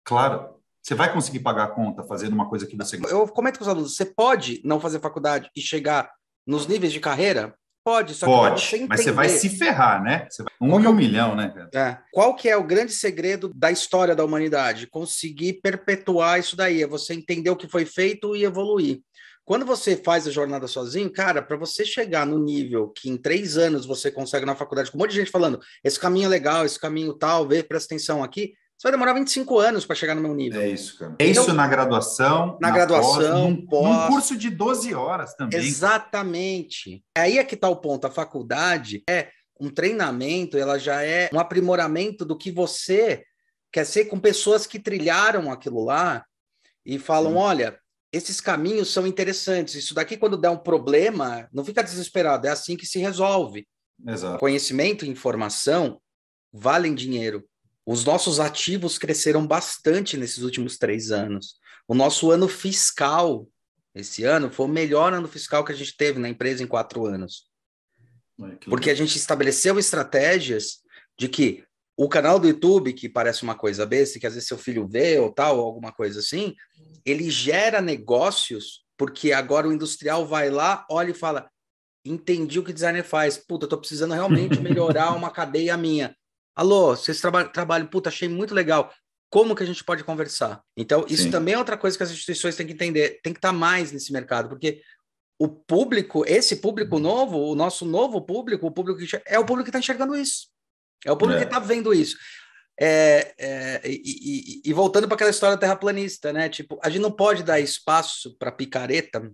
Claro. Você vai conseguir pagar a conta fazendo uma coisa que você gosta. Eu comento com os alunos, você pode não fazer faculdade e chegar nos níveis de carreira? Pode, só Pode, que você mas você vai se ferrar, né? Você vai... Um em um milhão, né? É. Qual que é o grande segredo da história da humanidade? Conseguir perpetuar isso daí, é você entender o que foi feito e evoluir. Quando você faz a jornada sozinho, cara, para você chegar no nível que em três anos você consegue na faculdade, com um monte de gente falando, esse caminho é legal, esse caminho tal, vê, presta atenção aqui, você vai demorar 25 anos para chegar no meu nível. É isso, cara. É então, isso na graduação. Na, na graduação, pós, pós, num, curso de 12 horas também. Exatamente. Aí é que está o ponto. A faculdade é um treinamento, ela já é um aprimoramento do que você quer ser com pessoas que trilharam aquilo lá e falam: Sim. olha, esses caminhos são interessantes. Isso daqui, quando der um problema, não fica desesperado, é assim que se resolve. Exato. Conhecimento e informação valem dinheiro. Os nossos ativos cresceram bastante nesses últimos três anos. O nosso ano fiscal, esse ano, foi o melhor ano fiscal que a gente teve na empresa em quatro anos. Porque a gente estabeleceu estratégias de que o canal do YouTube, que parece uma coisa besta, que às vezes seu filho vê ou tal, ou alguma coisa assim, ele gera negócios, porque agora o industrial vai lá, olha e fala: entendi o que designer faz. Puta, eu tô precisando realmente melhorar uma cadeia minha. Alô, vocês trabalham, trabalham, puta, achei muito legal. Como que a gente pode conversar? Então, isso Sim. também é outra coisa que as instituições têm que entender. Tem que estar mais nesse mercado, porque o público, esse público novo, o nosso novo público, o público que é o público que está enxergando isso. É o público é. que está vendo isso. É, é, e, e, e, voltando para aquela história terraplanista, né? Tipo, a gente não pode dar espaço para picareta,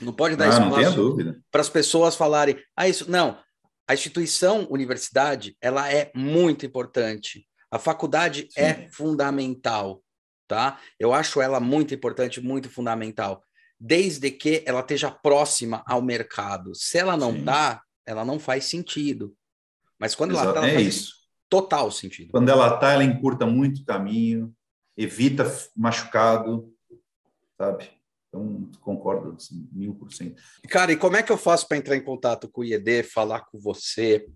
não pode dar ah, espaço para as pessoas falarem, ah, isso. Não, a instituição universidade ela é muito importante. A faculdade Sim. é fundamental, tá? Eu acho ela muito importante, muito fundamental, desde que ela esteja próxima ao mercado. Se ela não está, ela não faz sentido. Mas quando Exato. ela está, ela é isso. total sentido. Quando ela está, ela encurta muito o caminho, evita machucado, sabe? Então, concordo assim, mil por cento. Cara, e como é que eu faço para entrar em contato com o IED, falar com você,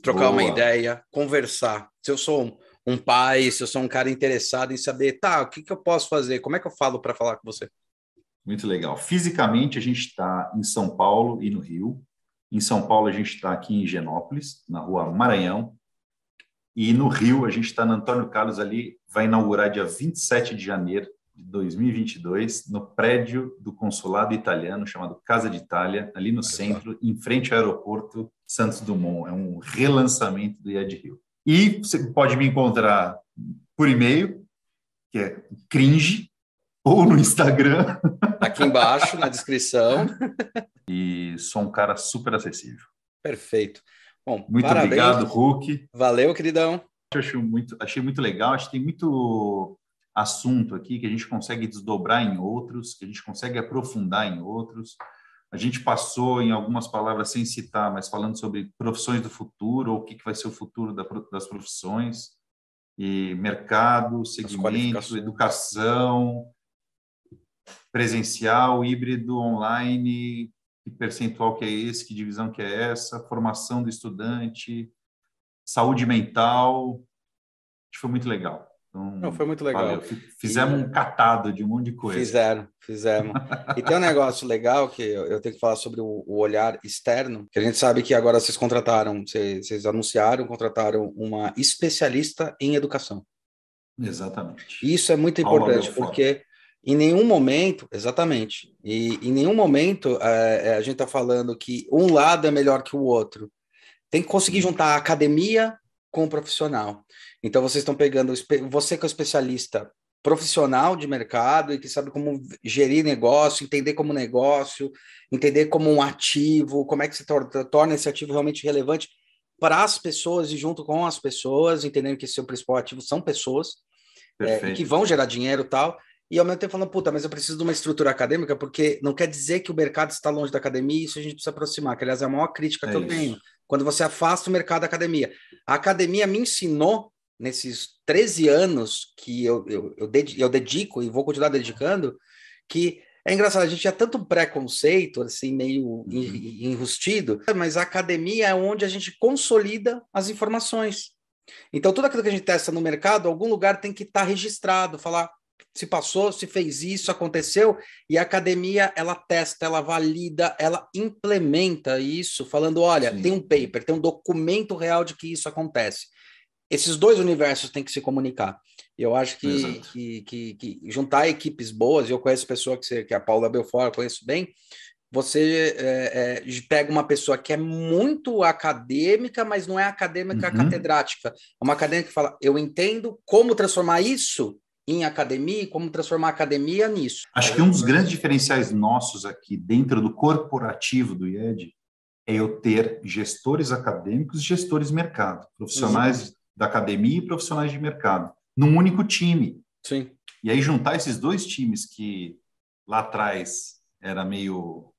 trocar Boa. uma ideia, conversar? Se eu sou um, um, pai, se eu sou um cara interessado em saber, tá, o que, que eu posso fazer? Como é que eu falo para falar com você? Muito legal. Fisicamente, a gente está em São Paulo e no Rio. Em São Paulo, a gente está aqui em Higienópolis, na rua Maranhão. E no Rio, a gente está na Antônio Carlos ali, vai inaugurar dia 27 de janeiro de 2022, no prédio do consulado italiano, chamado Casa de Itália, ali no centro, em frente ao aeroporto Santos Dumont. É um relançamento do IED Rio. E você pode me encontrar por e-mail, que é cringe, ou no Instagram. Aqui embaixo, na descrição. E sou um cara super acessível. Perfeito. Bom, muito parabéns. obrigado, Hulk. Valeu, queridão. Achei muito, achei muito legal. Acho que tem muito assunto aqui que a gente consegue desdobrar em outros, que a gente consegue aprofundar em outros. A gente passou em algumas palavras sem citar, mas falando sobre profissões do futuro, ou o que vai ser o futuro das profissões, e mercado, segmento, educação, presencial, híbrido, online, que percentual que é esse, que divisão que é essa, formação do estudante, saúde mental. Acho que foi muito legal. Então, Não, foi muito legal. Valeu. Fizemos e... um catado de um monte de coisa. Fizeram, fizemos. e tem um negócio legal que eu tenho que falar sobre o, o, olhar externo, que a gente sabe que agora vocês contrataram, vocês, vocês anunciaram, contrataram uma especialista em educação. Exatamente. Isso é muito importante, porque em nenhum momento, exatamente, e em nenhum momento é, a gente está falando que um lado é melhor que o outro. Tem que conseguir juntar a academia com o profissional. Então, vocês estão pegando, você que é um especialista profissional de mercado e que sabe como gerir negócio, entender como negócio, entender como um ativo, como é que se torna, torna esse ativo realmente relevante para as pessoas e junto com as pessoas, entendendo que seu principal ativo são pessoas é, que vão gerar dinheiro e tal e ao mesmo tempo falando, puta, mas eu preciso de uma estrutura acadêmica, porque não quer dizer que o mercado está longe da academia, isso a gente precisa aproximar, que aliás é a maior crítica é que eu tenho, quando você afasta o mercado da academia. A academia me ensinou, nesses 13 anos que eu, eu, eu, eu dedico e vou continuar dedicando, que é engraçado, a gente tinha tanto preconceito, assim, meio uhum. enrustido, mas a academia é onde a gente consolida as informações. Então, tudo aquilo que a gente testa no mercado, algum lugar tem que estar tá registrado, falar, se passou, se fez isso, aconteceu, e a academia ela testa, ela valida, ela implementa isso, falando: olha, Sim. tem um paper, tem um documento real de que isso acontece. Esses dois universos têm que se comunicar. Eu acho que, que, que, que, juntar equipes boas, eu conheço pessoa que, você, que é a Paula Belfort, eu conheço bem, você é, é, pega uma pessoa que é muito acadêmica, mas não é acadêmica uhum. catedrática. É uma acadêmica que fala: eu entendo como transformar isso em academia e como transformar a academia nisso. Acho que um dos grandes diferenciais nossos aqui dentro do corporativo do IED é eu ter gestores acadêmicos e gestores de mercado, profissionais uhum. da academia e profissionais de mercado, num único time. Sim. E aí juntar esses dois times que lá atrás era meio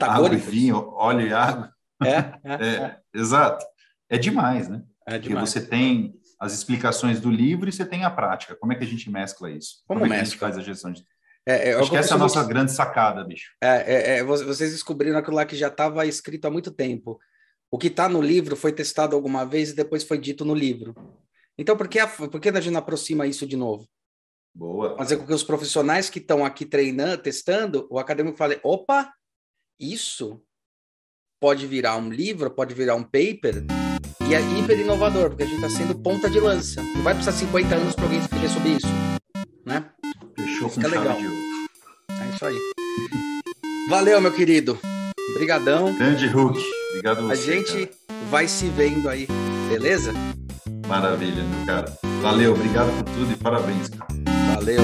água e vinho, óleo e água. É, é, é, é. exato. É demais, né? É demais. Porque você tem as explicações do livro e você tem a prática. Como é que a gente mescla isso? Como, Como é que a gente faz a gestão de... É, é, Acho que essa é a nossa grande sacada, bicho. É, é, é vocês descobriram aquilo lá que já estava escrito há muito tempo. O que está no livro foi testado alguma vez e depois foi dito no livro. Então, por que, a, por que a gente não aproxima isso de novo? Boa. Fazer com que os profissionais que estão aqui treinando, testando, o acadêmico fale: opa, isso pode virar um livro, pode virar um paper, e é hiper inovador, porque a gente está sendo ponta de lança. Não vai precisar 50 anos para alguém escrever sobre isso. Né? Fechou com legal. É isso aí. Valeu, meu querido. Obrigadão. Grande Hulk. Obrigado você, A gente cara. vai se vendo aí, beleza? Maravilha, meu cara. Valeu, obrigado por tudo e parabéns, cara. Valeu.